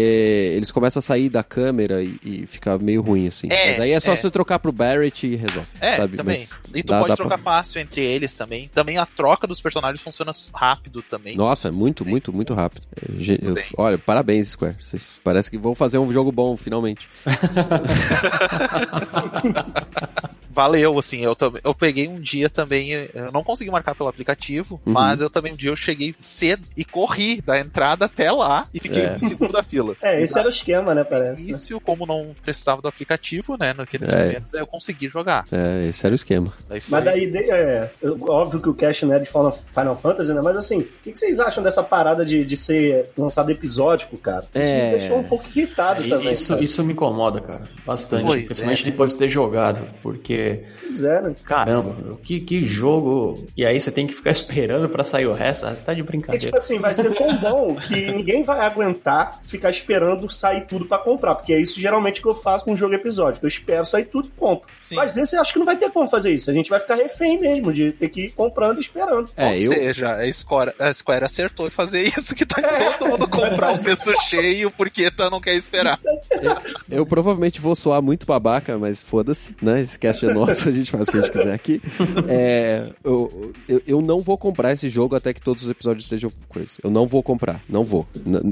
eles começam a sair da câmera e, e fica meio ruim, assim. É, Mas aí é só é. você trocar pro Barrett e resolve. É, sabe? também. Mas E tu dá- pode dá trocar pra- fácil entre eles também. Também a troca dos personagens funciona rápido também. Nossa, é muito, muito, muito rápido. É, eu- bem. olha, parabéns, Square. Vocês parece que vão fazer um jogo bom, finalmente. Valeu, assim, eu, também eu peguei um dia também, eu não consegui marcar pelo aplicativo, Uhum. mas eu também um dia eu cheguei cedo e corri da entrada até lá e fiquei É. em segundo da fila. É, esse era o esquema, né, parece. né? Isso, como não precisava do aplicativo, né, naqueles É. momentos, eu consegui jogar. É, esse era o esquema. Daí foi... Mas daí, é, óbvio que o Cash não é de Final, Final Fantasy, né? Mas assim, o que, que vocês acham dessa parada de, de ser lançado episódico, cara? Isso É. me deixou um pouco irritado também. Isso, cara. isso me incomoda, cara. Bastante. Pois principalmente é. depois de ter jogado. Porque, É, né? caramba, que, que jogo. E aí você tem que ficar esperando pra sair o resto. Ah, você tá de Porque, brincadeira. tipo assim, vai ser tão bom que ninguém vai aguentar ficar esperando sair tudo pra comprar. Porque é isso geralmente que eu faço com um jogo episódico. Eu espero sair tudo e compro. Sim. Mas esse eu acho que não vai ter como fazer isso. A gente vai ficar refém mesmo de ter que ir comprando e esperando. É, Ou eu. seja, a Square, a Square acertou em fazer isso, que tá É. todo mundo comprar o preço cheio porque tá, não quer esperar. eu, eu provavelmente vou soar muito babaca, mas foda-se, né? Esse cast é nosso, a gente faz o que a gente quiser aqui. É, eu, eu, eu não vou comprar esse jogo até que todos os episódios estejam coisa. Eu não vou comprar, não vou.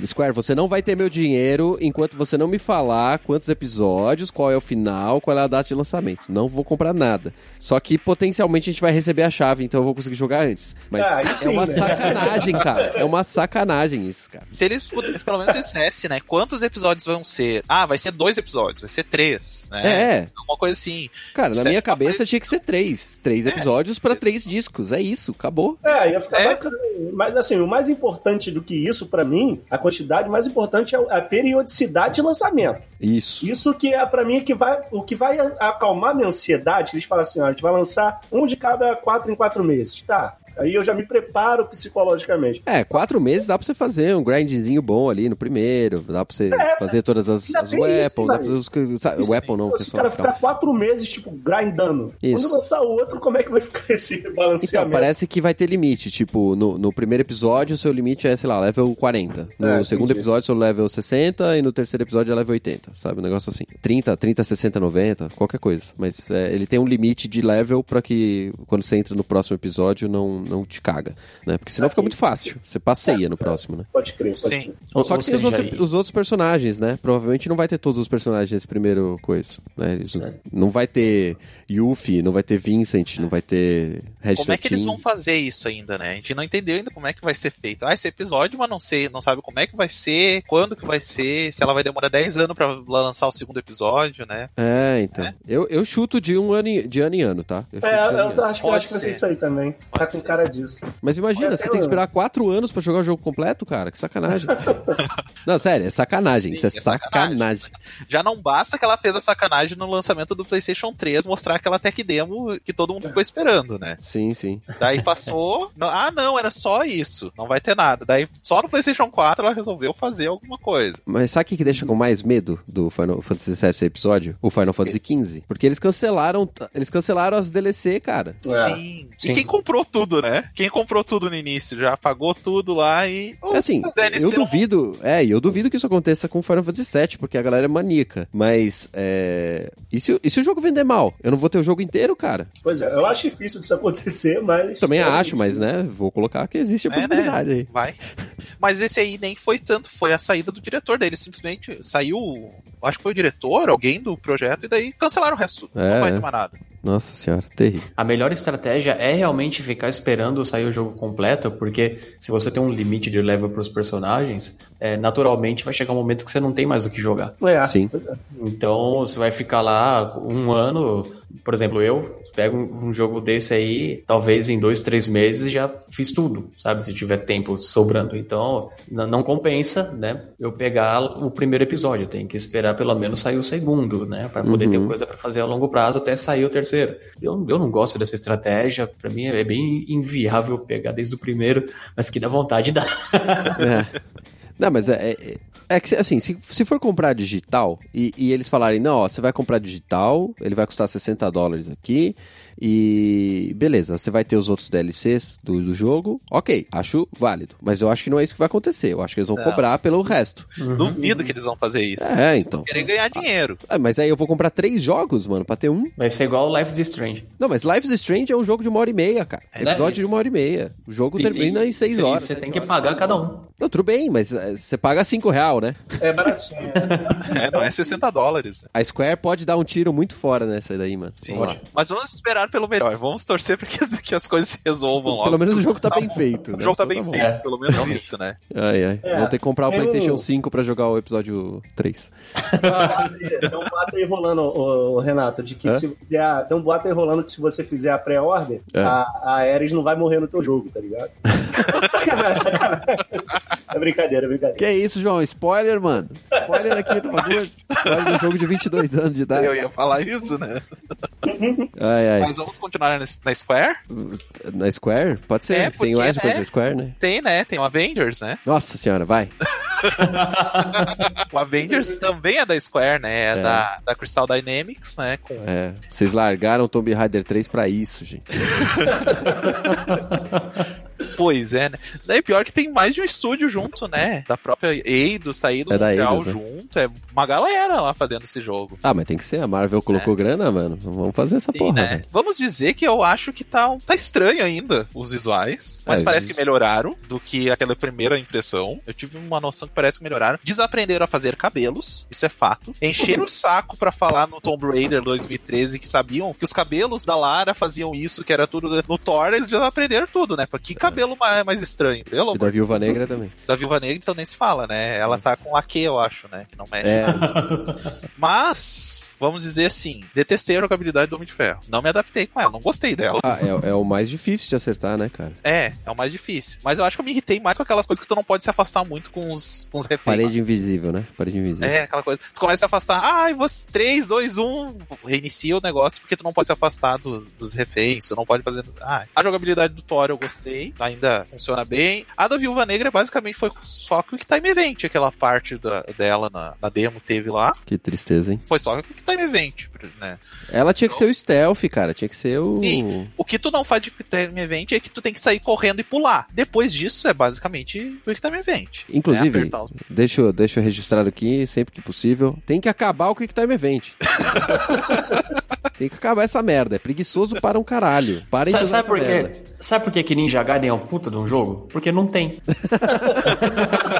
Square, você não vai ter meu dinheiro enquanto você não me falar quantos episódios, qual é o final, qual é a data de lançamento. Não vou comprar nada. Só que potencialmente a gente vai receber a chave, então eu vou conseguir jogar antes. Mas Ah, é sim, uma né? sacanagem, cara. É uma sacanagem isso, cara. Se eles pudessem, pelo menos dissessem, né? Quantos episódios vão ser? Ah, vai ser dois episódios, vai ser três, né? É. Uma coisa assim. Cara, na. Minha cabeça tinha que ser três. Três episódios pra três discos. É isso, acabou. É, ia ficar É. bacana. Mas assim, o mais importante do que isso, pra mim, a quantidade mais importante é a periodicidade de lançamento. Isso. Isso que é pra mim que vai, o que vai acalmar minha ansiedade. Eles falam assim: ó, a gente vai lançar um de cada quatro em quatro meses. Tá. Aí eu já me preparo psicologicamente. É, quatro meses dá pra você fazer um grindzinho bom ali no primeiro. Dá pra você É, fazer todas as, as weapons. dá pra você, os- sabe, Isso- weapon não, Se o pessoal. cara calma. ficar quatro meses, tipo, grindando. Isso. Quando lançar o outro, como é que vai ficar esse Então, balanceamento? parece que vai ter limite. Tipo, no, no primeiro episódio, o seu limite é, sei lá, level 40. No É, segundo entendi. episódio, seu level 60. E no terceiro episódio, é level 80. Sabe? Um negócio assim. 30, 30, 60, 90, qualquer coisa. Mas é, ele tem um limite de level pra que quando você entra no próximo episódio, não, não te caga. Né? Porque senão fica muito fácil. Você passeia no próximo, né? Pode crer, pode Sim. crer. Só que tem os outros, os outros personagens, né? Provavelmente não vai ter todos os personagens nesse primeiro coisa. Né? Eles- não vai ter Yuffie, não vai ter Vincent, não vai ter Red Como é que eles vão fazer isso ainda, né? A gente não entendeu ainda como é que vai ser feito. Ah, esse episódio, mas não sei, não sabe como é que vai ser, quando que vai ser, se ela vai demorar 10 anos pra lançar o segundo episódio, né? É, então. Eu, eu chuto de um ano, em- de ano em ano, tá? Eu É, eu ano. acho que eu acho que vai ser isso aí também. Tá Pode com ser. Cara disso. Mas imagina, você tem que esperar quatro anos pra jogar o jogo completo, cara. Que sacanagem. não, sério, é sacanagem. Isso é, Sim, é sacanagem. sacanagem. Já não basta que ela fez a sacanagem no lançamento do PlayStation 3 mostrar aquela tech demo que todo mundo ficou esperando, né? Sim, sim. Daí passou. não- ah, não, era só isso. Não vai ter nada. Daí só no PlayStation 4 ela resolveu fazer alguma coisa. Mas sabe o que que deixa com mais medo do Final Fantasy VII esse episódio? O Final Fantasy XV. Porque eles cancelaram, eles cancelaram as DLC, cara. É. Sim. Sim. E quem comprou tudo, né? Quem comprou tudo no início já pagou tudo lá e. Oh, É assim, eu não- duvido, é, eu duvido que isso aconteça com Final Fantasy VII, porque a galera é maníaca. Mas, é. E se, e se o jogo vender mal? Eu não vou ter o jogo inteiro, cara. Pois é, eu acho difícil disso acontecer, mas. Também É, acho, mas, né, vou colocar que existe a É, né? possibilidade aí. Vai. Mas esse aí nem foi tanto, foi a saída do diretor dele. Simplesmente saiu, acho que foi o diretor, alguém do projeto, e daí cancelaram o resto. É, não vai é. mais nada. Nossa senhora, terrível. A melhor estratégia é realmente ficar esperando sair o jogo completo, porque se você tem um limite de level para os personagens, é, naturalmente vai chegar um momento que você não tem mais o que jogar. É, Sim. é. Então você vai ficar lá um ano, por exemplo, eu pego um jogo desse aí, talvez em dois, três meses já fiz tudo, sabe? Se tiver tempo sobrando. Então não compensa, né? Eu pegar o primeiro episódio, tem que esperar pelo menos sair o segundo, né? Para poder ter Uhum. coisa para fazer a longo prazo até sair o terceiro. Eu, eu não gosto dessa estratégia, para mim é bem inviável pegar desde o primeiro, mas que dá vontade dá. É. Não, mas é, é, é que, assim, se, se for comprar digital e, e eles falarem, não, ó, você vai comprar digital, ele vai custar 60 dólares aqui e beleza, você vai ter os outros DLCs do, do jogo, ok, acho válido. Mas eu acho que não é isso que vai acontecer, eu acho que eles vão Não. cobrar pelo resto. Duvido que eles vão fazer isso. É, então. Querer ganhar dinheiro. Ah, mas aí eu vou comprar três jogos, mano, pra ter um. Vai ser igual o Life is Strange. Não, mas Life is Strange é um jogo de uma hora e meia, cara. É? Episódio de uma hora e meia. O jogo termina em seis horas. Você tem que horas. pagar cada um. Não, tudo bem, mas é, você paga cinco real, né? É baratinho. É, não é 60 dólares. A Square pode dar um tiro muito fora nessa daí, mano. Sim. Vamos. Mas vamos esperar pelo melhor. Vamos torcer para que, as- que as coisas se resolvam logo. Pelo menos o jogo tá, Tá bem bom. feito. O né? jogo tá bem bom. feito, É. pelo menos isso, né? Ai, ai. É, Vou ter que comprar o tem PlayStation um- 5 pra jogar o episódio 3. Tem um boato aí rolando, Renato, de que Hã? se fizer a- tem um boato aí rolando que se você fizer a pré-order, É. a, a Ares não vai morrer no teu jogo, tá ligado? sacanagem, sacanagem. É brincadeira, é brincadeira. Que isso, João? Spoiler, mano. Spoiler aqui do bagulho. Spoiler do jogo de 22 anos de idade. Eu ia falar isso, né? Ai, ai. Mas vamos continuar na, na Square? Na Square? Pode ser. É, tem mais coisa né? da Square, né? Tem, né? Tem o Avengers, né? Nossa senhora, vai. O Avengers também é da Square, né? É, É. Da, da Crystal Dynamics, né? Com... É, vocês largaram Tomb Raider 3 pra isso, gente. Pois é, né? Daí pior que tem mais de um estúdio junto, né? Da própria Eidos, tá Eidos É da Eidos, né? junto. É uma galera lá fazendo esse jogo. Ah, mas tem que ser. A Marvel colocou grana, mano. Vamos fazer essa Sim, porra, né? Vamos dizer que eu acho que tá, tá estranho ainda os visuais, mas É, parece isso. que melhoraram do que aquela primeira impressão. Eu tive uma noção que parece que melhoraram. Desaprenderam a fazer cabelos, isso é fato. Encheram o saco pra falar no Tomb Raider 2013 que sabiam que os cabelos da Lara faziam isso, que era tudo no Thor, eles desaprenderam tudo, né? Que cabelo mais, mais estranho, pelo E da Viúva Negra também. da Viúva Negra, então nem se fala, né? Ela tá com laque, eu acho, né? Que não mexe. É, Mas, vamos dizer assim, detestei a jogabilidade do Homem de Ferro. Não me adaptei com ela, não gostei dela. ah, é, é o mais difícil de acertar, né, cara? É, é o mais difícil. Mas eu acho que eu me irritei mais com aquelas coisas que tu não pode se afastar muito com os, os reféns. Parede invisível, né? Parede invisível. É, aquela coisa. Tu começa a se afastar. Ai, você. 3, 2, 1. Reinicia o negócio porque tu não pode se afastar do- dos reféns. Tu não pode fazer. Ah, a jogabilidade do Thor eu gostei. Ainda funciona bem. A da Viúva Negra basicamente foi só Quick Time Event. Aquela parte da- dela na, na demo teve lá. Que tristeza, hein? Foi só Quick Time Event, né? Ela tinha que ser o stealth, cara. Tinha que ser o. Sim. O que tu não faz de Quick Time Event é que tu tem que sair correndo e pular. Depois disso é basicamente Quick Time Event. Inclusive, É apertar os- deixa, eu- deixa eu registrar aqui, sempre que possível. Tem que acabar o Quick Time Event. tem que acabar essa merda. É preguiçoso para um caralho. Parem de Sabe, usar sabe por quê? Sabe por que que Ninja Gaiden é um puta de um jogo? Porque não tem.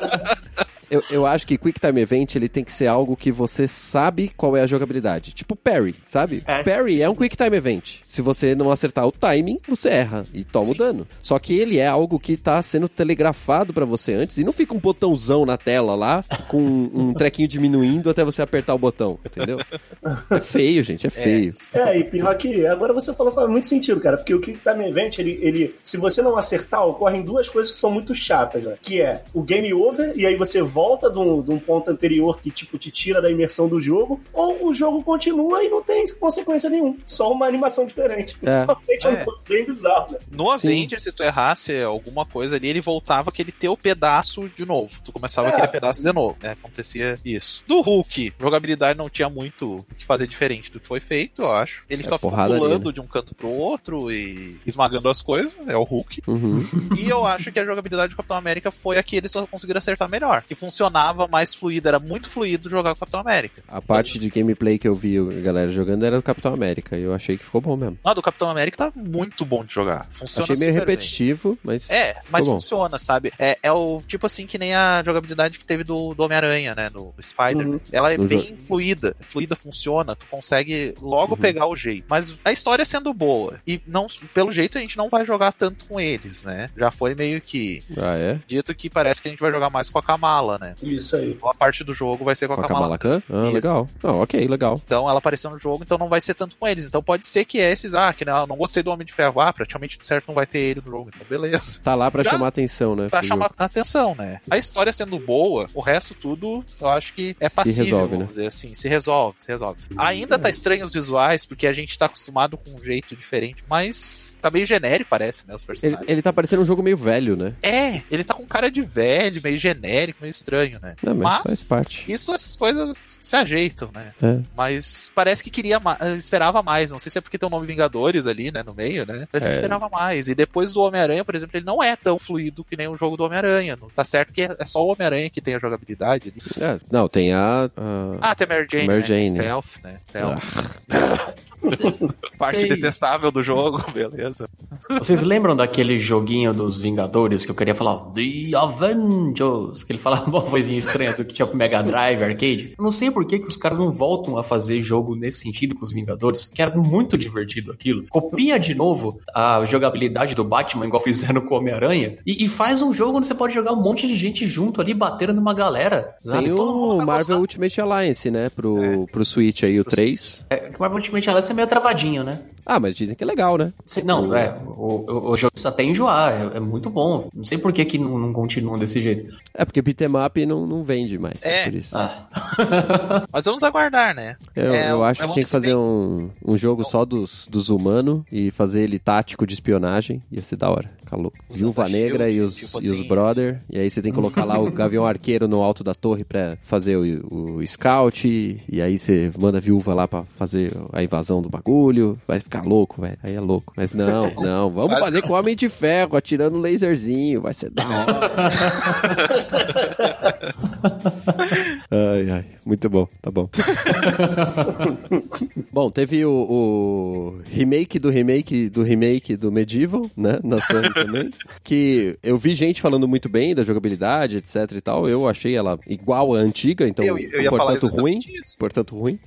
Eu, eu acho que Quick Time Event ele tem que ser algo que você sabe qual é a jogabilidade. Tipo Parry, sabe? É. Parry é um Quick Time Event. Se você não acertar o timing, você erra e toma o dano. Só que ele é algo que tá sendo telegrafado pra você antes e não fica um botãozão na tela lá com um trequinho diminuindo até você apertar o botão, entendeu? É feio, gente, é feio. É, e pior que agora você falou faz muito sentido, cara, porque o Quick Time Event, ele, ele, se você não acertar, ocorrem duas coisas que são muito chatas, né? Que é o game over, e aí você volta de um, de um ponto anterior que, tipo, te tira da imersão do jogo, ou o jogo continua e não tem consequência nenhuma. Só uma animação diferente. É. Realmente é um É. negócio bem bizarro, né? No Avenger, se tu errasse alguma coisa ali, ele voltava aquele teu pedaço de novo. Tu começava É. aquele pedaço de novo, né? Acontecia isso. Do Hulk, jogabilidade não tinha muito o que fazer diferente do que foi feito, eu acho. Ele É só ficou porrada ali, pulando né? de um canto pro outro e esmagando as coisas, é o Hulk. Uhum. E eu acho que a jogabilidade do Capitão América foi a que eles só conseguiram acertar melhor. Que funcionava mais fluido, era muito fluido jogar com o Capitão América. A parte de gameplay que eu vi a galera jogando era do Capitão América e eu achei que ficou bom mesmo. Não, do Capitão América tá muito bom de jogar. Funciona achei meio super bem. repetitivo, mas É, ficou mas bom. funciona, sabe? É, é o tipo assim que nem a jogabilidade que teve do, do Homem-Aranha, né? No Spider. Uhum. Ela é No bem fluida. Fluida funciona, tu consegue logo Uhum. pegar o jeito. Mas a história sendo boa. E não, pelo jeito a gente não vai jogar tanto com eles, né? Já foi meio que Ah, é? dito que parece que a gente vai jogar mais com a Kamala, né? Isso aí. Boa parte do jogo vai ser com a, Com a Kamala. Kamala Khan? Ah, Isso. legal. Não, ok, legal. Então ela apareceu no jogo, então não vai ser tanto com eles. Então pode ser que esses, ah, que não, não gostei do Homem de Ferro, ah, praticamente certo não vai ter ele no jogo. Então beleza. Tá lá pra Já- chamar atenção, né? Pra chamar jogo. atenção, né? A história sendo boa, o resto tudo, eu acho que é Se passível, resolve, vamos né? dizer assim, se resolve, se resolve. Ainda tá estranho os visuais, porque a gente tá acostumado com um jeito diferente, mas tá meio genérico, parece, né, os Ele, personagens. ele tá parecendo um jogo meio velho, né? É, ele tá com cara de velho, meio genérico, meio estranho, né? Não, mas, Mas- faz parte. Isso, essas coisas se ajeitam, né? É. Mas parece que queria ma- esperava mais. Não sei se é porque tem o nome Vingadores ali, né, no meio, né? Parece que É. esperava mais. E depois do Homem-Aranha, por exemplo, ele não é tão fluido que nem o jogo do Homem-Aranha. Não Tá certo que é é só o Homem-Aranha que tem a jogabilidade ali. É, não, tem a. a- Ah, tem a Mary Jane, Mary né? Jane. Stealth, né? Stealth. Ah, Parte Sei. detestável do jogo, beleza. Vocês lembram daquele joguinho dos Vingadores que eu queria falar? The Avengers! Que ele falava uma vozinha estranha do que tinha pro Mega Drive, arcade. Eu não sei por que, que os caras não voltam a fazer jogo nesse sentido com os Vingadores, que era muito divertido aquilo. Copia de novo a jogabilidade do Batman, igual fizeram com o Homem-Aranha, e, e faz um jogo onde você pode jogar um monte de gente junto ali, batendo numa galera. Sabe? Tem o Marvel gostar. Ultimate Alliance, né? Pro, pro Switch aí, o 3. É, que o Marvel Ultimate Alliance é meio travadinho, né? Ah, mas dizem que é legal, né? Não, é, o, jogo precisa até enjoar, é, é muito bom. Não sei por que, que não, não continuam desse jeito. É porque beat'em up não, não vende mais. É, É. por isso. Ah. Mas vamos aguardar, né? Eu, É, eu é acho um que tinha que fazer um, um jogo só dos, dos humanos e fazer ele tático de espionagem. Ia ser da hora. Calou. Usando Viúva Negra shield, e os, tipo e os assim. brother. E aí você tem que colocar lá o Gavião Arqueiro no alto da torre pra fazer o, o scout. E, e aí você manda a viúva lá pra fazer a invasão do bagulho, vai ficar louco, velho. Aí é louco. Mas não, não, vamos Mas- fazer com o Homem de Ferro, atirando laserzinho, vai ser da hora. ai, ai, muito bom, tá bom. bom, teve o, o remake do remake do remake do Medieval, né, na Sony também, que eu vi gente falando muito bem da jogabilidade, etc e tal, eu achei ela igual à antiga, então, eu, eu ia falar portanto, ruim, exatamente isso. portanto, ruim.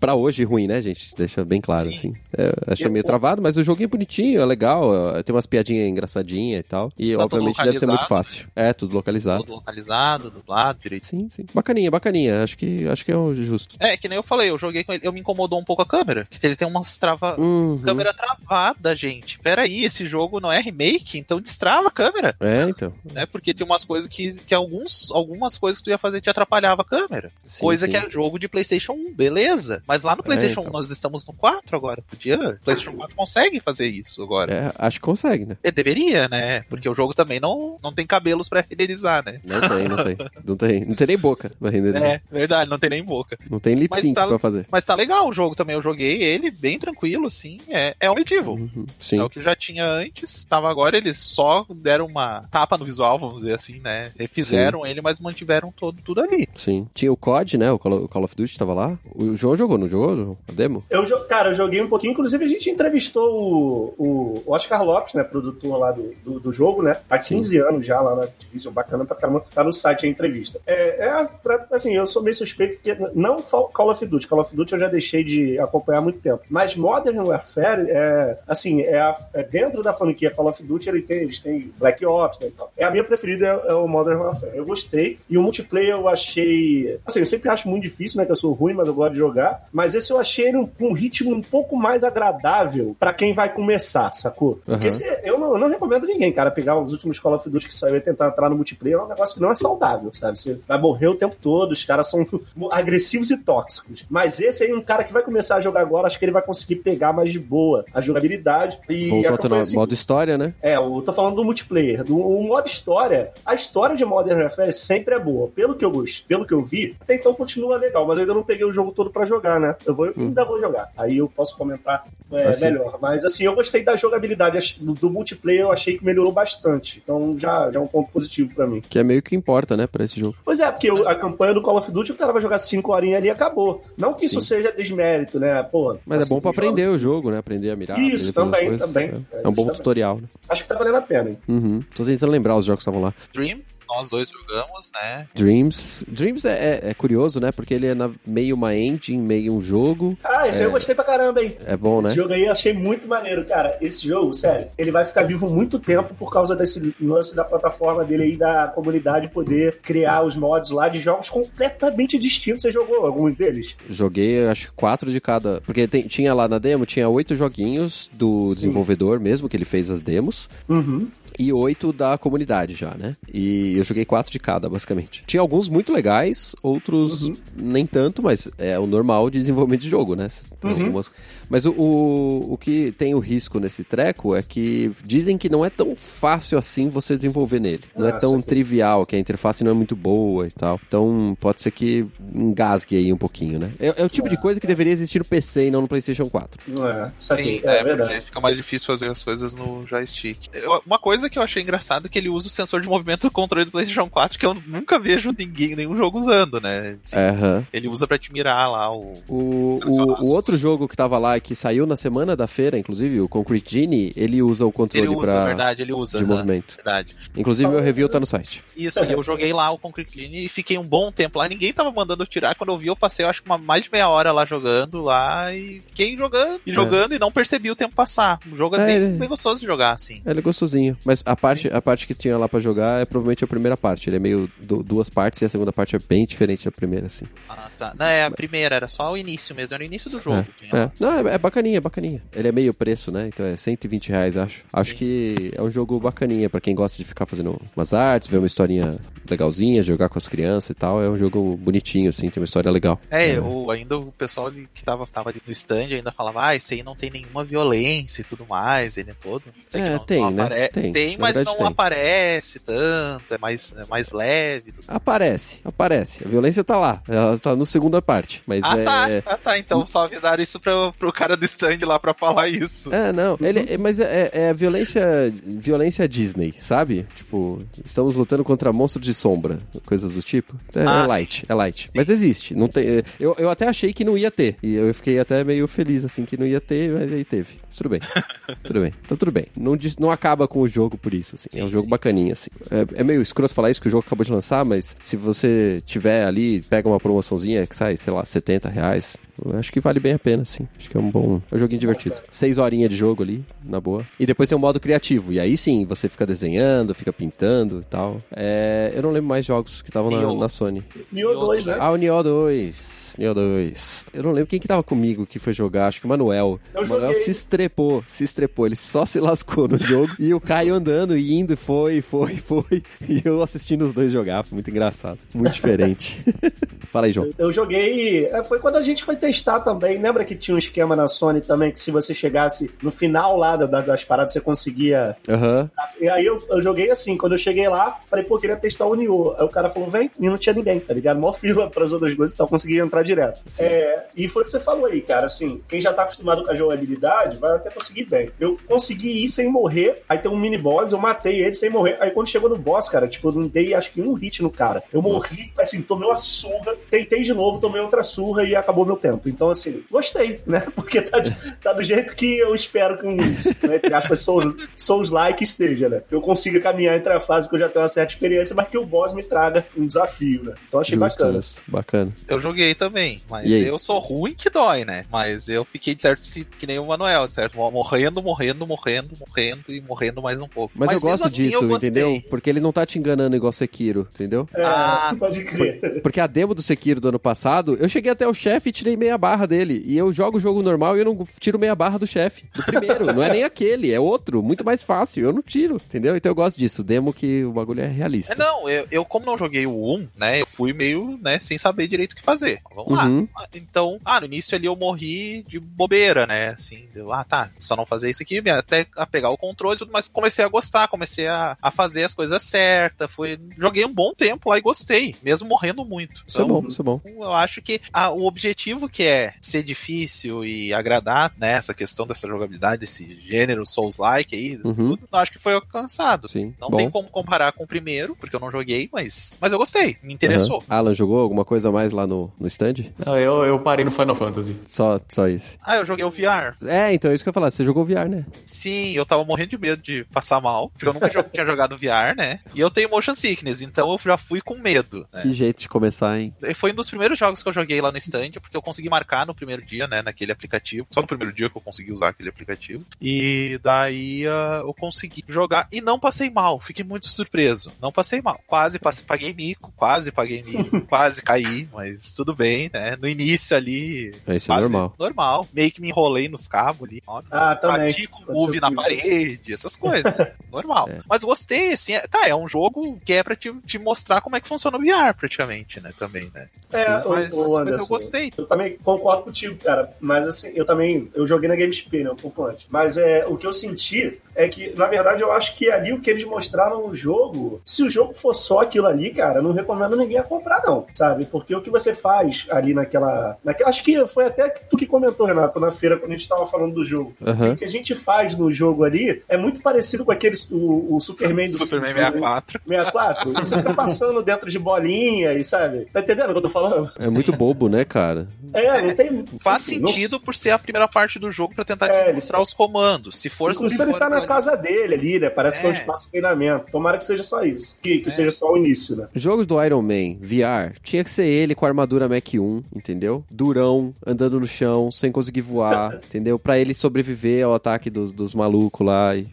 pra hoje, ruim, né, gente? Deixa bem claro, Sim. assim. É, achei meio travado, mas o joguinho é bonitinho, é legal, é, tem umas piadinhas engraçadinhas e tal. E, Tá obviamente, deve ser muito fácil. É, tudo localizado. Tudo localizado, dublado, direito. Sim, sim. Bacaninha, bacaninha. Acho que, acho que é o justo. É, que nem eu falei, eu joguei com ele, eu me incomodou um pouco a câmera. Que ele tem umas trava... Uhum. Câmera travada, gente. Pera aí, esse jogo não é remake, então destrava a câmera, É, então. né? Porque tem umas coisas que, que alguns, algumas coisas que tu ia fazer te atrapalhava a câmera. Sim, Coisa sim. que é jogo de PlayStation 1, beleza. Mas lá no PlayStation então. 1 nós estamos no 4 agora. Podia. PlayStation 4 consegue fazer isso agora. É, acho que consegue, né? É, deveria, né? Porque o jogo também não, não tem cabelos pra renderizar, né? Não tem, não tem. Não tem, não tem nem boca pra renderizar. É, verdade, não tem nem boca. Não tem lip sync tá- pra fazer. Mas tá legal o jogo também. Eu joguei ele bem tranquilo, assim. É, é Medieval. Uhum. Sim. É o que já tinha antes. Tava agora, eles só deram uma tapa no visual, vamos dizer assim, né? Refizeram ele, mas mantiveram todo, tudo ali. Sim. Tinha o COD, né? O Call o Call of Duty tava lá. O João jogou, não jogou? João? Demo? Eu, cara, eu joguei um pouquinho, inclusive a gente entrevistou o, o Oscar Lopes, né, produtor lá do, do, do jogo, né? Há 15 anos já lá na Activision, bacana pra caramba, tá no site a entrevista. É, é pra- assim, eu sou meio suspeito porque não Call of Duty, Call of Duty eu já deixei de acompanhar há muito tempo, mas Modern Warfare é, assim, é, a- é dentro da franquia Call of Duty, ele tem, eles têm Black Ops, né, e tal. É a minha preferida é, é o Modern Warfare. Eu gostei, e o multiplayer eu achei, assim, eu sempre acho muito difícil, né, que eu sou ruim, mas eu gosto de jogar, mas esse eu achei um, um ritmo um pouco mais agradável pra quem vai começar, sacou? Porque se- eu, não, eu não recomendo ninguém, cara, pegar os últimos Call of Duty que saiu e tentar entrar no multiplayer, é um negócio que não é saudável, sabe? Você vai morrer o tempo todo, os caras são agressivos e tóxicos. Mas esse aí, um cara que vai começar a jogar agora, acho que ele vai conseguir pegar mais de boa a jogabilidade e Voltou assim, modo história, né? é, eu tô falando do multiplayer. Do o modo história, a história de Modern Warfare sempre é boa. Pelo que eu gosto, pelo que eu vi, até então continua legal, mas eu ainda não peguei o jogo todo pra jogar, né? Eu vou, ainda vou jogar. Aí eu posso comentar é, Assim. melhor. Mas assim, eu gostei da jogabilidade do, do multiplayer, eu achei que melhorou bastante. Então já, já é um ponto positivo pra mim. Que é meio que importa, né, pra esse jogo. Pois é, porque a campanha do Call of Duty, o cara vai jogar 5 horinhas ali e acabou. Não que isso Sim. seja desmérito, né? Pô, Mas assim, é bom pra tem jogos- aprender o jogo, né? Aprender a mirar. Isso, aprender também, também. É, É, é um bom também. tutorial, né? Acho que tá valendo a pena, hein? Uhum. Tô tentando lembrar os jogos que estavam lá. Dreams, nós dois jogamos, né? Dreams. Dreams é, é- é curioso, né? Porque ele é na- meio uma engine, meio um jogo. Ah, esse aí eu gostei pra caramba, hein? É bom, né? Esse jogo aí eu achei muito maneiro, cara. Esse jogo, sério, ele vai ficar vivo muito tempo por causa desse lance da plataforma dele aí, da comunidade poder criar os mods lá de jogos completamente distintos. Você jogou alguns deles? Joguei, acho que quatro de cada. Porque tem- tinha lá na demo, tinha oito joguinhos do Sim. desenvolvedor mesmo, que ele fez as demos. Uhum. E oito da comunidade já, né? E eu joguei quatro de cada, basicamente. Tinha alguns muito legais, outros Uhum. nem tanto, mas é o normal de desenvolvimento de jogo, né? Tem Uhum. algumas- Mas o, o, o que tem o risco nesse treco é que dizem que não é tão fácil assim você desenvolver nele. Não é Ah, tão saquei. trivial, que a interface não é muito boa e tal. Então pode ser que engasgue aí um pouquinho, né? É, é o tipo de coisa que deveria existir no PC e não no PlayStation 4. Não é? Sim, é, é, verdade. porque fica mais difícil fazer as coisas no joystick. Uma coisa que eu achei engraçado é que ele usa o sensor de movimento do controle do PlayStation 4, que eu nunca vejo ninguém, nenhum jogo usando, né? Assim, Aham. Ele usa pra te mirar lá o. O, o, o outro jogo que tava lá, que saiu na semana da feira, inclusive, o Concrete Genie, ele usa o controle Ele usa, pra, verdade, ele usa. de aham, movimento. Verdade. Inclusive, meu review tá no site. Isso, e eu joguei lá o Concrete Clean e fiquei um bom tempo lá. Ninguém tava mandando eu tirar. Quando eu vi, eu passei, eu acho que uma, mais de meia hora lá jogando lá e fiquei jogando e jogando e não percebi o tempo passar. O jogo é, É, bem, ele- bem gostoso de jogar, assim. Ele é gostosinho. Mas a parte, a parte que tinha lá pra jogar é provavelmente a primeira parte. Ele é meio du- duas partes e a segunda parte é bem diferente da primeira, assim. Ah, tá. Não, é a primeira, era só o início mesmo, era o início do jogo. É, é. Não, é, é bacaninha, é bacaninha. Ele é meio preço, né? Então é 120 reais, acho. Acho Sim. que é um jogo bacaninha pra quem gosta de ficar fazendo umas artes, ver uma historinha legalzinha, jogar com as crianças e tal. É um jogo bonitinho, assim, tem uma história legal. É, o, ainda o pessoal que tava, tava ali no stand ainda falava, ah, esse aí não tem nenhuma violência e tudo mais, ele é todo. Sei É, não- tem, não né? apare- Tem, Tem, mas não tem. aparece tanto, é mais, é mais leve. tudo. Aparece, aparece. A violência tá lá. Ela tá no segunda parte. Mas Ah, é. tá, ah, tá, então só avisaram isso pro, pro cara do stand lá pra falar isso. É, não. Ele, é- mas é, é violência, violência Disney, sabe? Tipo, estamos lutando contra monstros de sombra, coisas do tipo. É, Ah, é sim. light, é light. Mas existe. Não tem, eu, eu até achei que não ia ter. E eu fiquei até meio feliz, assim, que não ia ter, mas aí teve. Tudo bem. tudo bem. Então tudo bem. Não, não acaba com o jogo por isso, assim. é um Sim, jogo sim. bacaninha, assim. É, é meio escroto falar isso, que o jogo acabou de lançar, mas se você tiver ali, pega uma promoçãozinha que sai, sei lá, 70 reais, acho que vale bem a pena, assim. Acho que é um bom. É um joguinho divertido. Seis horinhas de jogo ali, na boa. E depois tem o modo criativo. E aí sim, você fica desenhando, fica pintando e tal. É, eu não lembro mais jogos que estavam na, na Sony. Nioh 2, né? Ah, o Nioh 2. Nioh 2. Eu não lembro quem que tava comigo que foi jogar, acho que o Manuel. Eu o Manuel joguei. se estrepou, se estrepou. Ele só se lascou no jogo. e o Caio andando e indo, e foi, foi, foi. E eu assistindo os dois jogar. Foi muito engraçado. Muito diferente. Fala aí, João. Eu joguei. é, Foi quando a gente foi testar também. Lembra que tinha um esquema na Sony também que se você chegasse no final lá da- das paradas você conseguia. Aham. E aí eu, eu joguei assim. Quando eu cheguei lá, falei, pô, queria testar o Nioh. Aí o cara falou, vem. E não tinha ninguém, tá ligado? Mó fila pras outras coisas e tal. Consegui entrar direto. É, e foi o que você falou aí, cara. Assim, quem já tá acostumado com a jogabilidade vai até conseguir bem. Eu consegui ir sem morrer. Aí tem um mini boss, eu matei ele sem morrer. Aí quando chegou no boss, cara, tipo, eu não dei acho que um hit no cara. Eu morri, assim, tomei uma surra, tentei de novo, tomei outra surra e acabou meu tempo. Então, assim, gostei, né? Porque tá, de- tá do jeito que eu espero que um, né, entre aspas, Souls, Souls-like esteja, né? Eu consiga caminhar entre a fase que eu já tenho uma certa experiência, mas que o boss me traga um desafio, né? Então achei Justo, bacana. justo. Bacana. Eu joguei também, mas eu sou ruim que dói, né? Mas eu fiquei de certo que, que nem o Manuel, de certo? Morrendo, morrendo, morrendo, morrendo e morrendo mais um pouco. Mas, eu mesmo gosto assim, disso, eu entendeu? Porque ele não tá te enganando igual Sekiro, entendeu? É, Ah, pode crer. Porque a demo do Sekiro do ano passado, eu cheguei até o chefe e tirei meia barra dele. E eu jogo o jogo normal e eu não tiro meia barra do chefe. Do primeiro. não é nem aquele, é outro. Muito mais fácil. Eu não tiro, entendeu? Então eu gosto disso. Demo que o bagulho é realista. É, não, eu, eu como não joguei o 1, né, eu fui meio, né, sem saber direito o que fazer. Vamos Uhum. lá. Então, ah, no início ali eu morri de bobeira, né, assim, deu, ah, tá, só não fazer isso aqui, até a pegar o controle e tudo, mas comecei a gostar, comecei a, a fazer as coisas certas, foi, joguei um bom tempo lá e gostei, mesmo morrendo muito. Isso é Então, bom, isso é bom. eu acho que a- o objetivo que é ser difícil e agradar, né, essa questão dessa jogabilidade, esse gênero Souls-like aí, Uhum. tudo, acho que foi alcançado. Sim. Não bom. tem como comparar com o primeiro, porque eu não joguei, mas, mas eu gostei, me interessou. Aham. Alan jogou alguma coisa a mais lá no, no stand? Não, eu, eu parei no Final Fantasy. Só, só isso. Ah, eu joguei o VR. É, então é isso que eu ia falar. Você jogou VR, né? Sim, eu tava morrendo de medo de passar mal, porque eu nunca tinha jogado VR, né? E eu tenho motion sickness, então eu já fui com medo. Né? Que jeito de começar, hein? Foi um dos primeiros jogos que eu joguei lá no stand, porque eu consegui marcar no primeiro dia, né, naquele aplicativo. Só no primeiro dia que eu consegui usar aquele aplicativo. E daí ah, eu consegui jogar e não passei mal. Fiquei muito surpreso. Não passei mal. Quase passei, paguei mico, quase paguei mico, quase caí, mas tudo bem, né? No início ali. É, isso é normal. Normal. Meio que me enrolei nos cabos ali. ó. Ah, também. Bati com move na parede, essas coisas. Normal. É. Mas gostei, assim. é- tá, é um jogo que é pra te, te mostrar como é que funciona o VR, praticamente, né? Também, né? É, mas, ô- ô, mas eu Anderson, gostei. Eu também concordo contigo, cara. Mas assim, eu também. Eu joguei na GameSP, né? Um pouco antes. Mas é, o que eu senti é que, na verdade, eu acho que ali o que eles mostraram no jogo, se o jogo for só aquilo ali, cara, não recomendo ninguém a comprar, não. Sabe? Porque o que você faz ali naquela. naquela acho que foi até tu que comentou, Renato, na feira, quando a gente tava falando do jogo. Aham. O que a gente faz no jogo ali é muito parecido com aquele. O, o Superman do Superman Simpsons, né? 64. 64. E você fica passando dentro de bolinha e sabe? Tá entendendo o que eu tô falando? É muito bobo, né, cara? É, não tem. Faz Enfim, sentido por ser a primeira parte do jogo pra tentar É, te ele- mostrar os comandos. Se for Inclusive, se ele for tá na aquilo casa dele ali, né? Parece que é um É. espaço de treinamento. Tomara que seja só isso. Que, que É. seja só o início, né? Jogos do Iron Man, VR, tinha que ser ele com a armadura Mac 1, entendeu? Durão, andando no chão, sem conseguir voar, entendeu? Pra ele sobreviver ao ataque dos, dos malucos lá e, e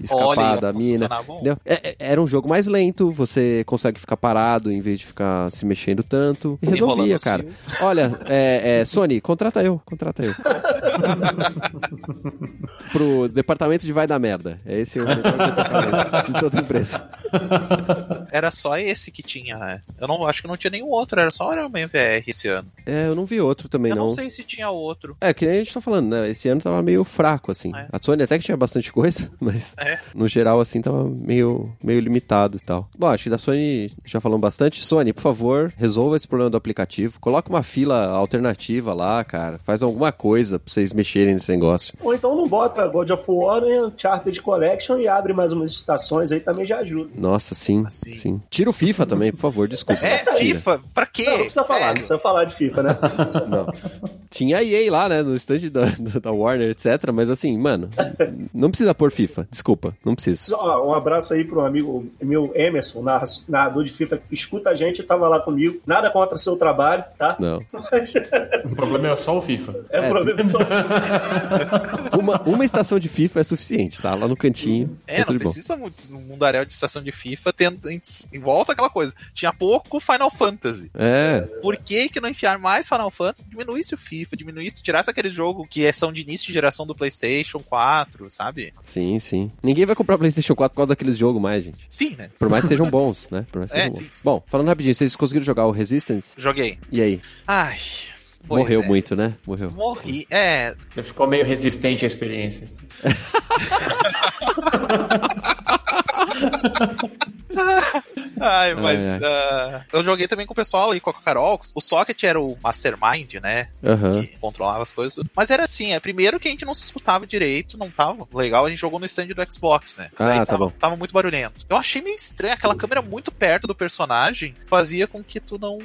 escapar Olha, da mina. É- é- era um jogo mais lento, você consegue ficar parado em vez de ficar se mexendo tanto. E resolvia, enrolando cara. assim. Olha, é, é, Sony, contrata eu, contrata eu. Pro departamento de vai dar merda. Esse é o melhor departamento de toda empresa. Era só esse que tinha, né? Eu não acho que não tinha nenhum outro, era só o MVR esse ano. É, eu não vi outro também, eu não. não sei se tinha outro. É, que nem a gente tá falando, né? Esse ano tava meio fraco, assim. É. A Sony até que tinha bastante coisa, mas É. no geral, assim, tava meio, meio limitado e tal. Bom, acho que da Sony já falamos bastante. Sony, por favor, resolva esse problema do aplicativo. Coloca uma fila alternativa lá, cara. Faz alguma coisa pra vocês mexerem nesse negócio. Ou então não bota God of War em Uncharted Collection e abre mais umas estações aí também já ajuda. Nossa, sim, Assim. sim. Tira o FIFA também, por favor, desculpa. É, Tira. FIFA, pra quê? Não, não precisa falar, não precisa falar de FIFA, né? Não. Tinha EA lá, né, no stand da, da Warner, etc. Mas assim, mano, não precisa pôr FIFA. Desculpa, não precisa. Só, um abraço aí pro amigo meu Emerson, narra- narrador de FIFA, que escuta a gente, tava lá comigo. Nada contra seu trabalho, tá? Não. O problema é só o FIFA. É, É, problema só. Uma, uma estação de FIFA é suficiente, tá? Lá no cantinho. É, tá não tudo bom. precisa muito no mundaréu de estação de FIFA tendo em, volta aquela coisa. Tinha pouco Final Fantasy. É, Por que, que não enfiar mais Final Fantasy? Diminuísse o FIFA, diminuísse, tirasse aquele jogo que é- são de início de geração do PlayStation 4, sabe? sim, sim. Ninguém vai comprar PlayStation 4 por causa daqueles jogos mais, gente. Sim, né? Por mais que sejam bons, né? Por mais que É, sejam sim, bons. sim. Bom, falando rapidinho, vocês conseguiram jogar o Resistance? Joguei. E aí? Ai. Pois Morreu é. muito, né? Morreu. Morri. É, Você ficou meio resistente à experiência. Ai, mas ah, eu joguei também com o pessoal aí, com a Carol. O Socket era o mastermind, né? Aham. Que controlava as coisas. Mas era assim, é primeiro que a gente não se escutava direito, não tava legal. A gente jogou no stand do Xbox, né? Ah, Daí tá tava, bom. Tava muito barulhento. Eu achei meio estranho, aquela câmera muito perto do personagem fazia com que tu não,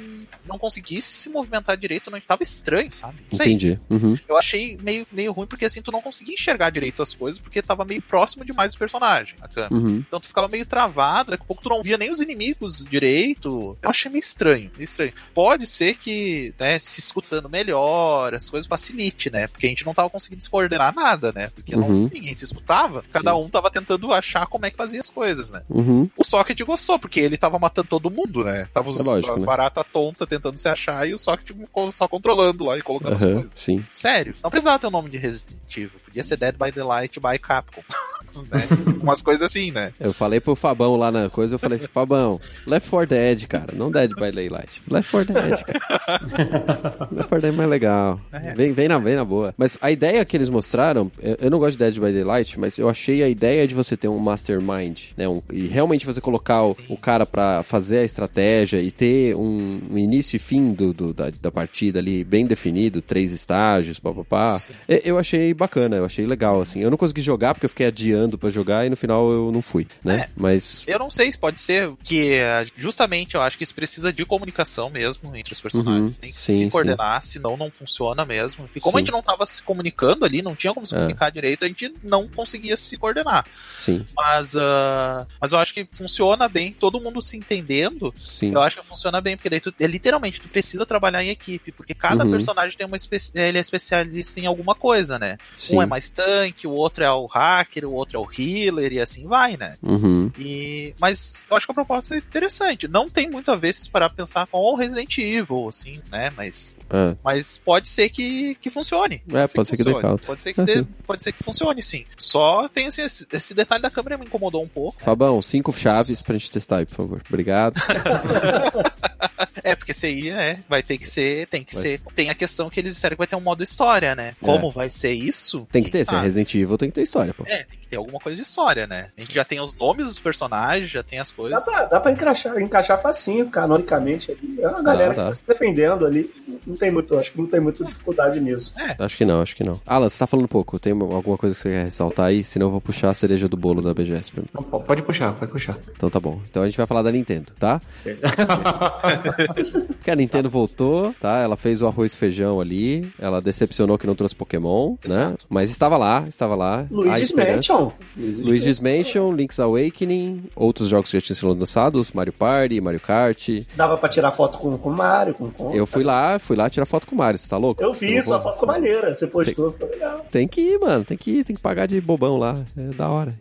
não conseguisse se movimentar direito. Não tava estranho, sabe? Sei. Entendi. Uhum. Eu achei meio, meio ruim porque assim tu não conseguia enxergar direito as coisas porque tava meio próximo demais do personagem, a câmera. Uhum. Então tu ficava meio travado, daqui a pouco tu não via nem os inimigos direito. Eu achei meio estranho, meio estranho. Pode ser que, né, se escutando melhor, as coisas facilite, né? Porque a gente não tava conseguindo descoordenar nada, né? Porque não- Uhum. ninguém se escutava, cada um tava tentando achar como é que fazia as coisas, né? Uhum. O Socket gostou, porque ele tava matando todo mundo, né? Tava os, É lógico, as né? baratas tontas tentando se achar e o Socket só controlando lá e colocando as Aham. coisas. Sim. Sério, não precisava ter o nome de Resident Evil. Podia ser Dead by Daylight by Capcom. né? Umas coisas assim, né? Eu falei pro Fabão lá na coisa, eu falei assim, Fabão, Left 4 Dead, cara, não Dead by Daylight. Left 4 Dead, cara. Left 4 Dead é mais legal. É. Vem, vem, na, vem na boa. Mas a ideia que eles mostraram, eu, eu não gosto de Dead by Daylight, mas eu achei a ideia de você ter um mastermind, né? um- e realmente você colocar o, o cara pra fazer a estratégia e ter um, um início e fim do, do- da, da partida ali bem definido, três estágios, papapá. Eu achei bacana, eu achei legal, assim. Eu não consegui jogar porque eu fiquei adiando pra jogar e no final eu não fui, né? É. Mas. Eu não sei se pode ser que eh, justamente eu acho que isso precisa de comunicação mesmo entre os personagens. Uhum. Tem que Sim, se coordenar, senão não funciona mesmo. E como Sim. a gente não tava se comunicando ali, não tinha como se É. comunicar direito, a gente não conseguia se coordenar. Sim, Mas, ah, mas eu acho que funciona bem, todo mundo se entendendo. sim. Eu acho que funciona bem, porque daí tu, é, literalmente tu precisa trabalhar em equipe, porque cada Uhum. personagem tem uma ele é especialista em alguma coisa, né? sim. Um é mais tanque, o outro é o hacker, o outro é o healer e assim vai, né? Uhum. E, mas eu acho que a proposta é interessante. Não tem muito a ver se parar pra pensar com o Resident Evil, assim, né? Mas, É. mas pode ser que, que funcione. É, pode ser que dê funcione. caldo. Pode ser que, É, dê- pode ser que funcione, sim. Só tem assim, esse, esse detalhe da câmera me incomodou um pouco. Fabão, cinco chaves pra gente testar aí, por favor. Obrigado. É, porque esse aí, né, vai ter que ser, tem que Vai ser. Tem a questão que eles disseram que vai ter um modo história, né? Como vai ser isso? Tem que ter, se é Ah, Resident Evil, tem que ter história, pô. É, tem que ter alguma coisa de história, né? A gente já tem os nomes dos personagens, já tem as Dá coisas. pra, dá pra encaixar, encaixar facinho, canonicamente. Ali. É uma galera Dá, dá. que tá se defendendo ali. Não tem muito, acho que não tem muita dificuldade nisso. Acho que não, acho que não. Alan, você tá falando pouco. Tem alguma coisa que você quer ressaltar aí? Senão eu vou puxar a cereja do bolo da BGS pra mim. Pode puxar, pode puxar. Então tá bom. Então a gente vai falar da Nintendo, tá? Porque a Nintendo voltou, tá? Ela fez o arroz e feijão ali. Ela decepcionou que não trouxe Pokémon, né? Exato. Mas estava lá, estava lá. Luigi's. Mansion. Luigi's Mansion, Link's Awakening, outros jogos que já tinham sido lançados, Mario Party, Mario Kart. Dava pra tirar foto com com o Mario, com. Eu fui lá, fui lá tirar foto com o Mario, você tá louco? Eu vi, sua foto ficou maneira. Você postou, ficou legal. Tem que ir, mano, tem que ir, tem que pagar de bobão lá, é da hora.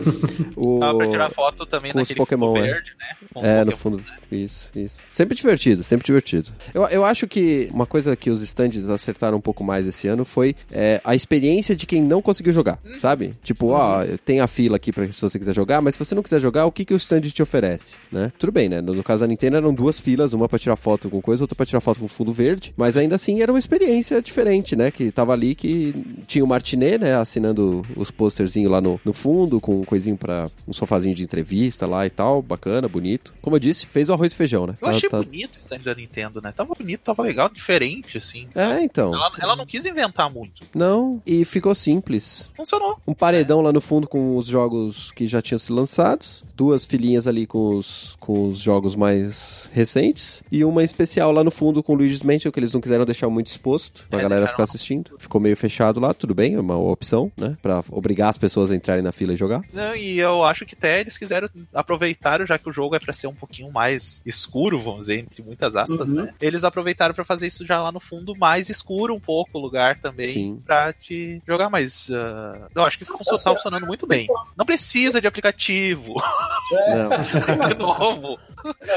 o... Dá pra tirar foto também com naquele Pokémon, fundo é. verde, né? Com os É, no Pokémon. fundo, isso, isso. Sempre divertido, sempre divertido. Eu, eu acho que uma coisa que os stands acertaram um pouco mais esse ano foi é, a experiência de quem não conseguiu jogar, sabe? Tipo, ó, tem a fila aqui pra se você quiser jogar, mas se você não quiser jogar, o que, que o stand te oferece, né? Tudo bem, né? No, no caso da Nintendo eram duas filas, uma pra tirar foto com coisa, outra pra tirar foto com fundo verde, mas ainda assim era uma experiência diferente, né? Que tava ali que tinha o Martinet, né? Assinando os posterzinhos lá no, no fundo, com um coisinho pra um sofazinho de entrevista lá e tal, bacana, bonito. Como eu disse, fez o arroz e feijão, né? Eu Tá- achei tá- bonito o stand da Nintendo, né? Tava bonito, tava legal, diferente, assim. É, então. Ela, ela não quis inventar muito. Não, e ficou simples. Funcionou. Um paredão lá no fundo com os jogos que já tinham sido lançados, duas filinhas ali com os, com os jogos mais recentes, e uma especial lá no fundo com o Luigi's Mansion, que eles não quiseram deixar muito exposto pra É, galera ficar assistindo. Ficou meio fechado lá, tudo bem, é uma opção, né? Pra obrigar as pessoas a entrarem na fila e jogar. Não, e eu acho que até eles quiseram aproveitar, já que o jogo é pra ser um pouquinho mais escuro, vamos dizer, entre muitas aspas, Uhum. né? Eles aproveitaram pra fazer isso já lá no fundo, mais escuro um pouco o lugar também, Sim. pra te jogar mais. ah, eu acho que funciona, tá funcionando muito bem. Não precisa de aplicativo. Não. de novo.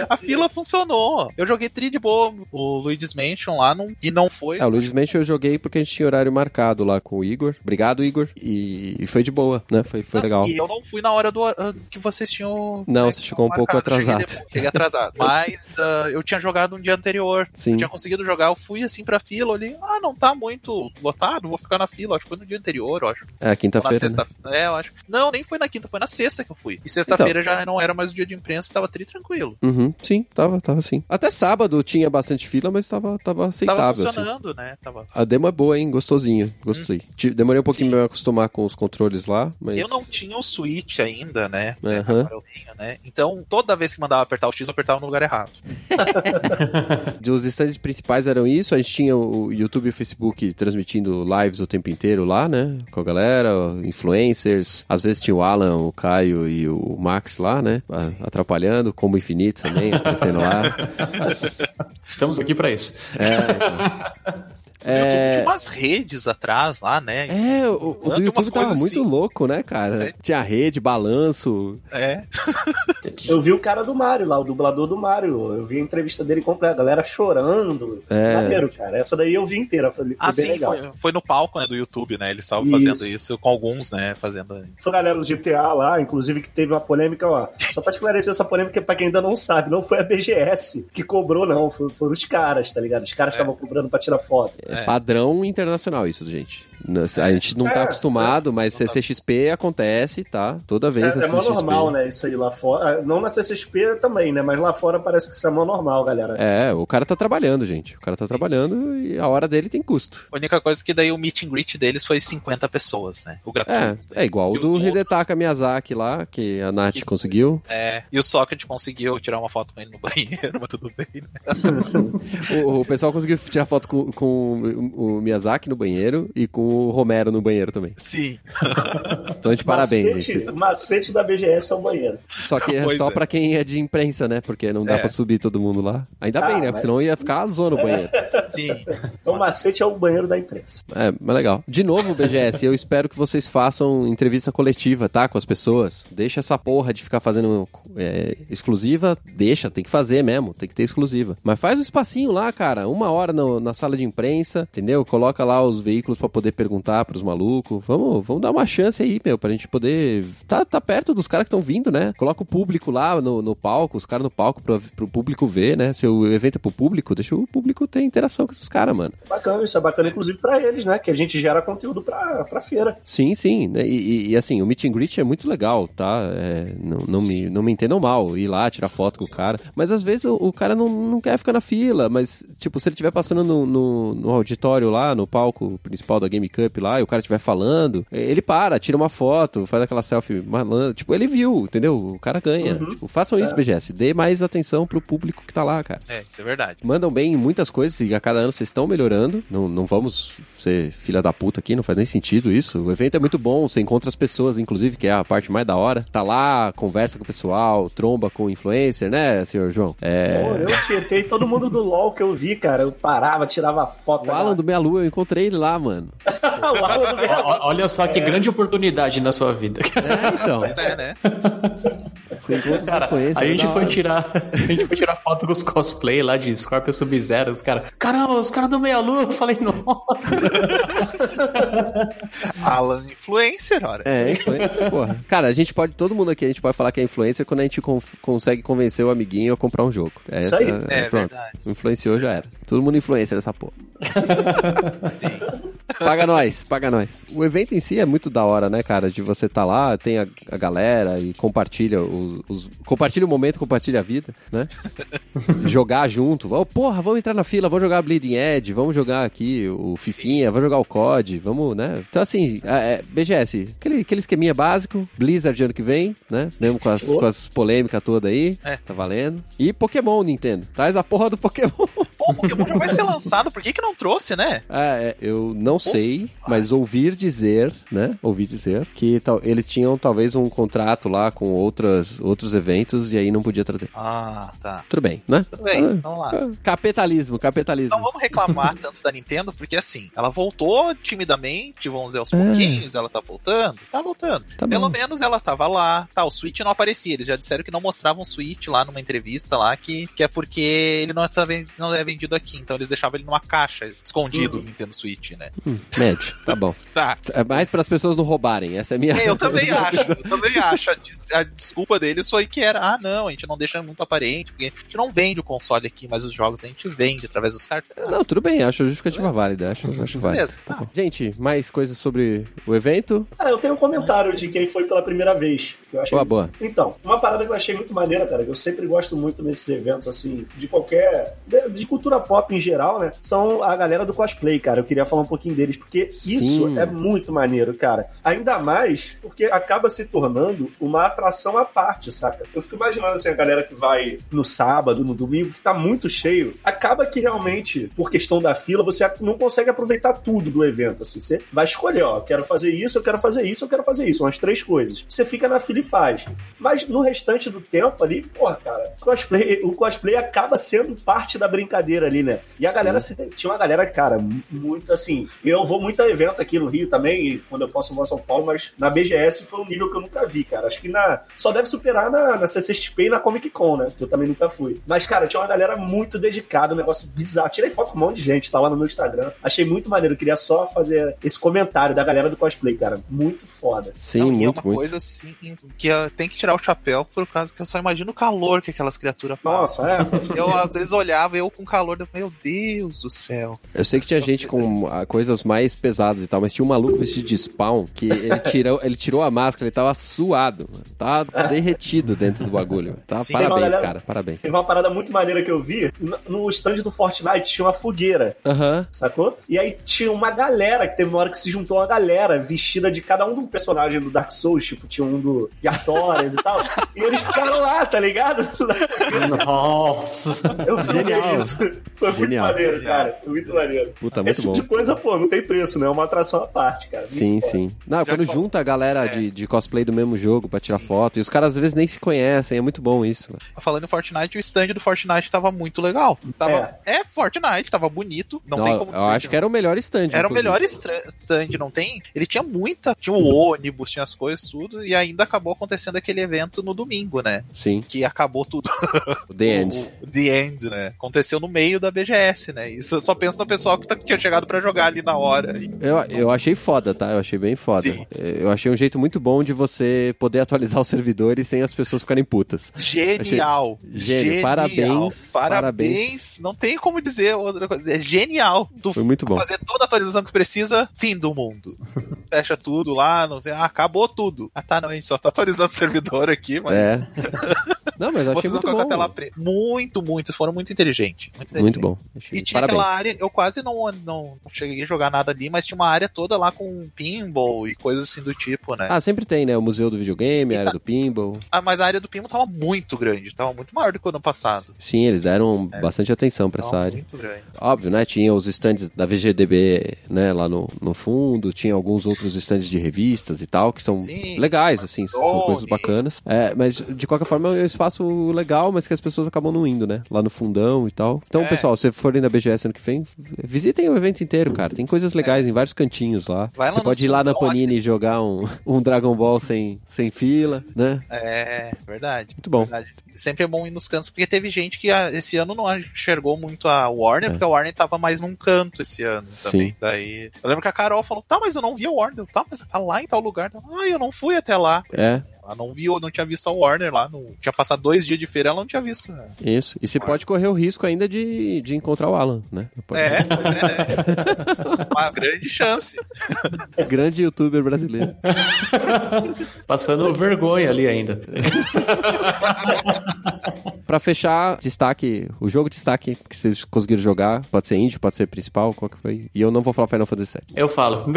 A fila funcionou. Eu joguei tri de boa o Luigi's Mansion lá não, e não foi. É, o Luigi's Mansion eu joguei porque a gente tinha horário marcado lá com o Igor. Obrigado, Igor. E, e foi de boa, né? Foi, foi Não, legal. E eu não fui na hora do ah, que vocês tinham. Não, né, você chegou um pouco marcado. Cheguei atrasado. depois, Cheguei atrasado. Mas ah, eu tinha jogado um dia anterior. Sim. Eu tinha conseguido jogar, eu fui assim pra fila, olhei, ah, não tá muito lotado, vou ficar na fila. Acho que foi no dia anterior, eu acho. É, quinta-feira. né? sexta. É, eu acho. Não, nem foi na quinta, foi na sexta que eu fui. E sexta-feira Então. já não era mais o dia de imprensa, tava tri tranquilo. Uhum, sim, tava, tava sim. Até sábado tinha bastante fila, mas tava, tava Tava aceitável. assim. funcionando, né? Tava. A demo é boa, hein? Gostosinho. Gostei. Ti- Demorei um pouquinho Sim. pra me acostumar com os controles lá, mas. Eu não tinha o Switch ainda, né? né, Aham. Agora eu tenho, né? Então, toda vez que mandava apertar o X, eu apertava no lugar errado. Os stands principais eram isso. A gente tinha o YouTube e o Facebook transmitindo lives o tempo inteiro lá, né? Com a galera, influencers. Às vezes tinha o Alan, o Caio e o Max lá, né? Atrapalhando. Combo Infinito também, aparecendo lá. Estamos aqui pra isso. É, então. YouTube É, tinha umas redes atrás lá, né? é, o, o YouTube tava coisas muito assim. louco, né, cara? É. Tinha rede, balanço. É. Eu vi o cara do Mario lá, o dublador do Mario. Eu vi a entrevista dele completa, a galera chorando. É. Maneiro, cara. Essa daí eu vi inteira, foi, foi Ah, bem sim, legal. foi, foi no palco né, do YouTube, né? Eles estavam fazendo isso com alguns, né? Fazendo. Foi a galera do GTA lá, inclusive, que teve uma polêmica, ó. Só pra esclarecer essa polêmica, pra quem ainda não sabe, não foi a BGS que cobrou, não. Foi- Foram os caras, tá ligado? Os caras estavam cobrando pra tirar foto. É, É. padrão internacional isso, gente. Não- A gente não tá É, acostumado, mas CCXP acontece, tá? Toda vez É, é mó normal, né? Isso aí lá fora. Ah, Não na CCXP também, né? Mas lá fora parece que isso é mó normal, galera. É, o cara tá trabalhando, gente. O cara tá trabalhando e a hora dele tem custo. A única coisa que daí o meet and greet deles foi 50 pessoas, né? O É, gratuito. é igual o E do Hidetaka Miyazaki lá, que a Nath Que- conseguiu. É, e o Socket conseguiu tirar uma foto com ele no banheiro, mas tudo bem, né? O, o pessoal conseguiu tirar foto com, com o, o Miyazaki no banheiro e com o Romero no banheiro também. Sim. Então, de parabéns, macete, gente. O macete da BGS é o banheiro. Só que é Pois só é. pra quem é de imprensa, né? Porque não dá É. pra subir todo mundo lá. Ainda Ah, bem, né? Porque mas- senão ia ficar a zona no banheiro. Sim. Então o macete é o banheiro da imprensa. É, mas legal. De novo, BGS, eu espero que vocês façam entrevista coletiva, tá? Com as pessoas. Deixa essa porra de ficar fazendo é, exclusiva. Deixa, tem que fazer mesmo. Tem que ter exclusiva. Mas faz um espacinho lá, cara. Uma hora no- na sala de imprensa, entendeu? Coloca lá os veículos pra poder perguntar pros malucos. Vamos, vamos dar uma chance aí, meu, pra gente poder. Tá, tá perto dos caras que estão vindo, né? Coloca o público lá no, no palco, os caras no palco pro, pro público ver, né? Se o evento é pro público, deixa o público ter interação com esses caras, mano. Bacana, isso é bacana, inclusive, pra eles, né? Que a gente gera conteúdo pra, pra feira. Sim, sim. né? E, e- e, assim, o meet and greet é muito legal, tá? É, não, não, me, não me entendam mal, ir lá, tirar foto com o cara. Mas às vezes o, o cara não, não quer ficar na fila, mas, tipo, se ele estiver passando no, no, no auditório lá, no palco principal da Game Cup lá, e o cara estiver falando, ele para, tira uma foto, faz aquela selfie malandra. Tipo, ele viu, entendeu? O cara ganha. Tipo, façam isso, BGS. Dê mais atenção pro público que tá lá, cara. É, isso é verdade. Mandam bem em muitas coisas e a cada ano vocês estão melhorando. Não, não vamos ser filha da puta aqui, não faz nem sentido isso. O evento é muito bom, você encontra as pessoas, inclusive, que é a parte mais da hora. Tá lá, conversa com o pessoal, tromba com o influencer, né, senhor João? Pô, É. eu tietei todo mundo do LOL que eu vi, cara. Eu parava, tirava foto. O Alan do Meia Lua, eu encontrei ele lá, mano. o Alan do Ó, ó, Olha só que grande oportunidade na sua vida. É, então. Pois é, né? Cara, influência, a é gente foi hora. tirar. A gente foi tirar foto dos cosplay lá de Scorpio Sub-Zero. Os caras. Caramba, os caras do Meia Lua. Eu falei, nossa. Alan Influencer, ora. É, influência, porra. Cara, a gente pode, todo mundo aqui, a gente pode falar que é influencer quando a gente con- consegue convencer o amiguinho a comprar um jogo. É Isso aí. É pronto. verdade. Influenciou, já era. Todo mundo influencer nessa porra. Sim. Paga nós, paga nós. O evento em si é muito da hora, né, cara? De você tá lá, tem a, a galera e compartilha os, os- Compartilha o momento, compartilha a vida, né? jogar junto. Vamos, porra, vamos entrar na fila, vamos jogar Bleeding Edge, vamos jogar aqui o Fifinha, vamos jogar o COD, vamos, né? Então, assim, é, é, BGS, aquele, aquele esqueminha básico, Blizzard ano que vem, né? Mesmo com as, Oh. com as polêmicas todas aí, É. tá valendo. E Pokémon, Nintendo. Traz a porra do Pokémon. Pô, o Pokémon já vai ser lançado, por que que não trouxe, né? Ah, é, eu não sei, mas ouvir dizer, né? Ouvi dizer que tal- eles tinham talvez um contrato lá com outras, outros eventos e aí não podia trazer. Ah, tá. Tudo bem, né? Tudo bem, Ah, vamos lá. ah, Capitalismo, capitalismo. Então vamos reclamar tanto da Nintendo, porque assim, ela voltou timidamente, vamos dizer, aos É. pouquinhos, ela tá voltando, tá voltando. Tá Pelo bom. menos ela tava lá, tá, o Switch não aparecia, eles já disseram que não mostravam o Switch lá numa entrevista lá, que, que é porque ele não, tá não é vendido aqui, então eles deixavam ele numa caixa, escondido, o Nintendo Switch, né? Hum, médio, tá bom. Tá, É mais para as pessoas não roubarem, essa é a minha... É, eu também acho, eu também acho. A, des- a desculpa deles foi que era, ah, não, a gente não deixa muito aparente, porque a gente não vende o console aqui, mas os jogos a gente vende através dos cartões. Não, tudo bem, acho a justificativa válida, acho, acho válida. Beleza, tá. Gente, mais coisas sobre o evento? Ah, eu tenho um comentário de quem foi pela primeira vez. Que eu achei... Boa, boa. Então, uma parada que eu achei muito maneira, cara, que eu sempre gosto muito nesses eventos, assim, de qualquer. de, de cultura pop em geral, né? São a galera do cosplay, cara. Eu queria falar um pouquinho deles, porque isso Sim. é muito maneiro, cara. Ainda mais porque acaba se tornando uma atração à parte, saca? Eu fico imaginando, assim, a galera que vai no sábado, no domingo, que tá muito cheio, acaba que realmente, por questão da fila, você não consegue aproveitar tudo do evento, assim. Você vai escolher, ó, quero fazer isso, eu quero fazer isso, eu quero fazer isso, umas três coisas. Você fica na fila e faz. Mas no restante do tempo ali, porra, cara, cosplay, o cosplay acaba sendo parte da brincadeira ali, né? E a Sim. galera, se- tinha uma galera, cara, mu- muito assim. Eu vou muito a evento aqui no Rio também, e quando eu posso eu vou a São Paulo, mas na BGS foi um nível que eu nunca vi, cara. Acho que na. Só deve superar na, na CCXP e na Comic Con, né? Que eu também nunca fui. Mas, cara, tinha uma galera muito dedicada, um negócio bizarro. Tirei foto com um monte de gente, tá lá no meu Instagram. Achei muito maneiro. Queria só fazer esse comentário da galera do cosplay, cara. Muito foda. Sim, Não, e é muito, uma muito. coisa assim que eu tem que tirar o chapéu por causa que eu só imagino o calor que aquelas criaturas passam. Nossa, é. Eu às vezes olhava eu com calor, eu, meu Deus do céu. Eu sei que tinha gente com ah, coisas mais pesadas e tal, mas tinha um maluco vestido de spawn que ele tirou, ele tirou a máscara, ele tava suado, mano. tava derretido dentro do bagulho. Tá, Sim, parabéns, galera- cara, parabéns. Teve uma parada muito maneira que eu vi. No- stand do Fortnite tinha uma fogueira. Aham. Sacou? E aí tinha uma galera, que teve uma hora que se juntou uma galera vestida de cada um do personagem do Dark Souls, tipo, tinha um do de Artorias e tal. E eles ficaram lá, tá ligado? Nossa. Eu vi Genial. isso. Foi muito Genial. maneiro, cara. Foi muito maneiro. Puta, muito Esse tipo bom. de coisa, pô, não tem preço, né? É uma atração à parte, cara. Muito Sim, foda. sim. Não, Já quando junta a galera É. de, de cosplay do mesmo jogo pra tirar foto, e os caras às vezes nem se conhecem, é muito bom isso. mano. Falando em Fortnite, o stand do Fortnite tava muito legal. Tava, é. Fortnite, tava bonito. Não, Não, tem como eu dizer acho que era o melhor stand. Era o inclusive. melhor estra- stand, não tem? Ele tinha muita, tinha o ônibus, tinha as coisas, tudo, e ainda acabou acontecendo aquele evento no domingo, né? Sim, Que acabou tudo. o The End. O, o The End, né? Aconteceu no meio da BGS, né? Isso eu só penso no pessoal que, tá- que tinha chegado pra jogar ali na hora. Eu, eu achei foda, tá? Eu achei bem foda. Sim. Eu achei um jeito muito bom de você poder atualizar os servidores sem as pessoas ficarem putas. Genial! Gênio, Genial. parabéns, Parabéns! parabéns. Não tem como dizer outra coisa. É genial. Tu Foi muito bom. fazer toda a atualização que precisa, fim do mundo. Fecha tudo lá, não tem, ah, acabou tudo. Ah, tá, não, a gente só tá atualizando o servidor aqui, mas É. Não, mas achei vocês muito bom. Muito, muito, foram muito inteligentes. Muito, Muito bom. Achei- E tinha Parabéns. aquela área, eu quase não, não, cheguei a jogar nada ali, mas tinha uma área toda lá com pinball e coisas assim do tipo, né? Ah, sempre tem, né? O museu do videogame, a área do pinball. Ah, mas a área do pinball tava muito grande, tava muito maior do que o ano passado. Sim, eles deram É. bastante atenção pra essa área. muito grande. Óbvio, né? Tinha os stands da VGDB, né, lá no, no fundo, tinha alguns outros stands de revistas e tal, que são Sim. legais, assim, são Drone. coisas bacanas. É, mas de qualquer forma é um espaço legal, mas que as pessoas acabam não indo, né? Lá no fundão e tal. Então, É. pessoal, se forem da BGS ano que vem, visitem o evento inteiro, cara. Tem coisas legais em vários cantinhos lá. Você pode ir lá na Panini e jogar um, um Dragon Ball sem, sem fila, né? É, verdade. Muito bom. Verdade. Sempre é bom ir nos cantos, porque teve gente que ah, esse ano não enxergou muito a Warner, porque a Warner tava mais num canto esse ano também. É. Sim. Daí. Eu lembro que a Carol falou: tá, mas eu não vi a Warner. Eu, tá, mas tá lá em tal lugar. Ah, eu não fui até lá. É, Ela não viu, não tinha visto a Warner lá. No... Tinha passado dois dias de feira, ela não tinha visto. né? isso. E você pode correr o risco ainda de, de encontrar o Alan, né? Pode- É, pois é, né? Uma grande chance. Grande youtuber brasileiro. Passando vergonha ali ainda. Pra fechar, destaque, o jogo de destaque que vocês conseguiram jogar, pode ser indie, pode ser principal, qual que foi? E eu não vou falar Final Fantasy VII. Eu falo.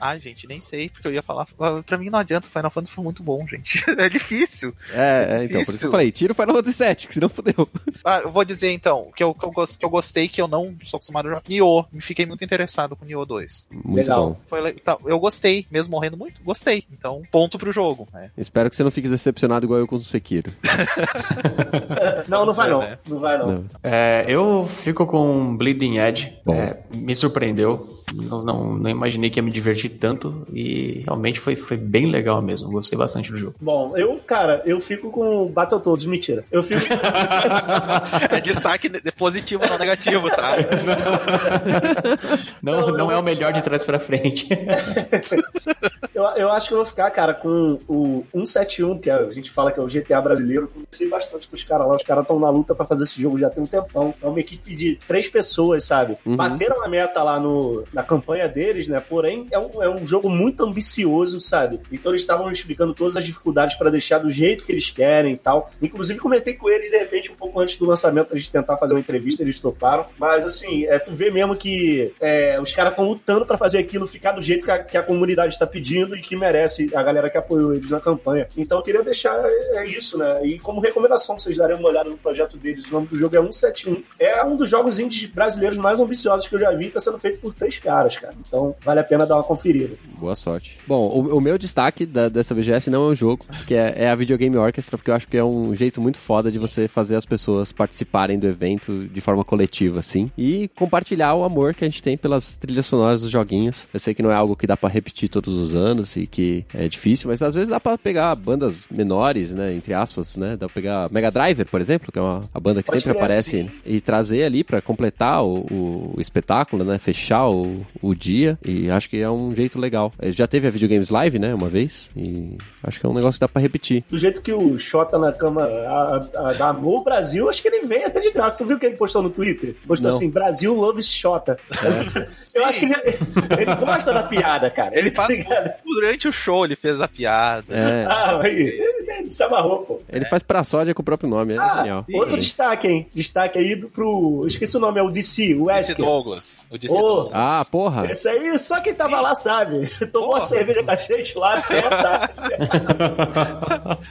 Ah, gente, nem sei, porque eu ia falar. ah, Pra mim não adianta, o Final Fantasy foi muito bom, gente. É difícil. É, é, então, por isso que Difícil. eu falei, tira o Final Fantasy VII, que senão fodeu. Ah, eu vou dizer então, que eu, que, eu, que eu gostei, que eu não sou acostumado a jogar. Nioh, me fiquei muito interessado com Nioh 2. Muito Legal. bom. Foi tá, eu gostei, mesmo morrendo muito, gostei. Então, ponto pro jogo. né? Espero que você não fique decepcionado igual eu com o Sekiro. Não, não vai não. né? Não vai não. Não. É, eu fico com Bleeding Edge. É, me surpreendeu. Não, não, não imaginei que ia me divertir tanto. E realmente foi, foi bem legal mesmo. Gostei bastante do jogo. Bom, eu, cara, eu fico com Battletoads, mentira. Eu fico. É destaque positivo, não negativo, tá? Não, não, é o melhor de trás pra frente. eu, eu acho que eu vou ficar, cara, com o 171, que a gente fala que é o GTA brasileiro. Conheci bastante com os caras lá. Os caras estão na luta pra fazer esse jogo já tem um tempão. É uma equipe de três pessoas, sabe? Uhum. Bateram a meta lá no, na campanha deles, né? Porém, é um, é um jogo muito ambicioso, sabe? Então eles estavam explicando todas as dificuldades pra deixar do jeito que eles querem e tal. Inclusive, comentei com eles, de repente, um pouco antes do lançamento, pra gente tentar fazer uma entrevista, eles toparam. Mas, assim, é, tu vê mesmo que é, os caras estão lutando pra fazer aquilo ficar do jeito que a, que a comunidade está pedindo e que merece a galera que apoiou eles na campanha. Então, eu queria deixar é, é isso, né? E como recomendação, vocês darem uma olhada no projeto deles, o nome do jogo é 171. É um dos jogos indies brasileiros mais ambiciosos que eu já vi, tá sendo feito por três caras, cara. Então, vale a pena dar uma conferida. Boa sorte. Bom, o, o meu destaque da- dessa BGS não é um jogo, que é, é a Videogame Orchestra, porque eu acho que é um jeito muito foda de você fazer as pessoas participarem do evento de forma coletiva, assim, e compartilhar o amor que a gente tem pelas trilhas sonoras dos joguinhos. Eu sei que não é algo que dá pra repetir todos os anos e que é difícil, mas às vezes dá pra pegar bandas menores, né, entre aspas, né, dá pra pegar Mega Driver, por exemplo, que é uma a banda que Pode sempre aparece sim. e trazer ali pra completar o- o espetáculo, né? Fechar o, o dia. E acho que é um jeito legal. Eh, Já teve a Videogames Live, né? Uma vez. E acho que é um negócio que dá pra repetir. Do jeito que o Xota na cama da Amor Brasil, acho que ele vem até de graça. Tu viu o que ele postou no Twitter? Postou Não. assim, Brasil loves Xota. Eu acho que ele, ele gosta da piada, cara. Ele tá faz ligado? durante o show, ele fez a piada. É, Ah, aí, ele, se amarrou, pô. ele faz pra sódia com o próprio nome. É Ah, genial. outro destaque, hein? Destaque aí do, pro. Esqueci o nome, é o DC, o Wesker. Douglas. O Disse Ô, Douglas. Ah, porra. Esse aí, só quem tava lá sabe. Tomou a Porra. cerveja com a gente lá até tarde.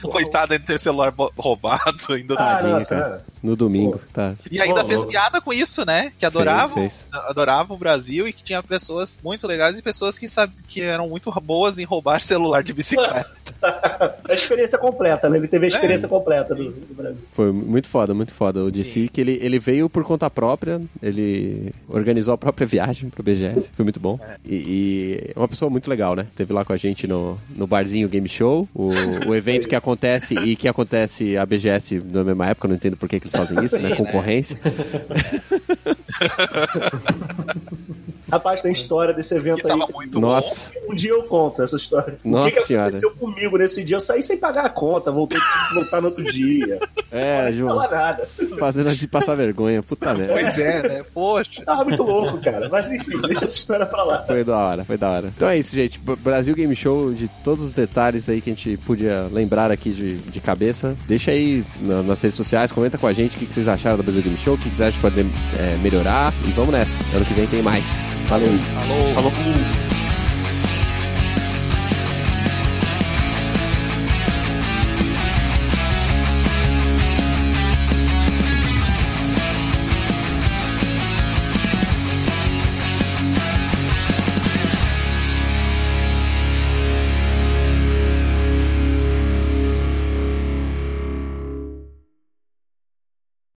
Coitado de ter celular roubado ainda. Ah, nossa, cara. No domingo, tá. E ainda fez piada com isso, né? Que adoravam, fez. adoravam o Brasil e que tinha pessoas muito legais e pessoas que, sabe, que eram muito boas em roubar celular de bicicleta. a experiência completa, né? Ele teve a É. experiência completa do, do Brasil. Foi muito foda, muito foda. O DC, Sim. que ele, ele veio por conta própria, ele organizou a própria viagem pro BGS, foi muito bom. E, e é uma pessoa muito legal, né? Teve lá com a gente no, no barzinho Game Show, o, o evento que acontece e que acontece a BGS na mesma época, não entendo por que, que eles fazem isso, né? Concorrência. Rapaz, tem história desse evento aí. muito Nossa. Um dia eu conto essa história. Nossa o que, que Senhora. aconteceu comigo nesse dia? Eu saí sem pagar a conta, voltei voltar no outro dia. É, Não João, fala nada. fazendo a gente passar vergonha, puta bom. merda. Pois é, né? Poxa. Tava muito louco, cara. Mas enfim, deixa essa história pra lá. Foi da hora, foi da hora. Então é isso, gente. Brasil Game Show, de todos os detalhes aí que a gente podia lembrar aqui de, de cabeça. Deixa aí na- nas redes sociais, comenta com a gente o que, vocês acharam do Brasil Game Show, o que, vocês acham que pode é, melhorar. E vamos nessa. Ano que vem tem mais. Valeu. Alô. Falou.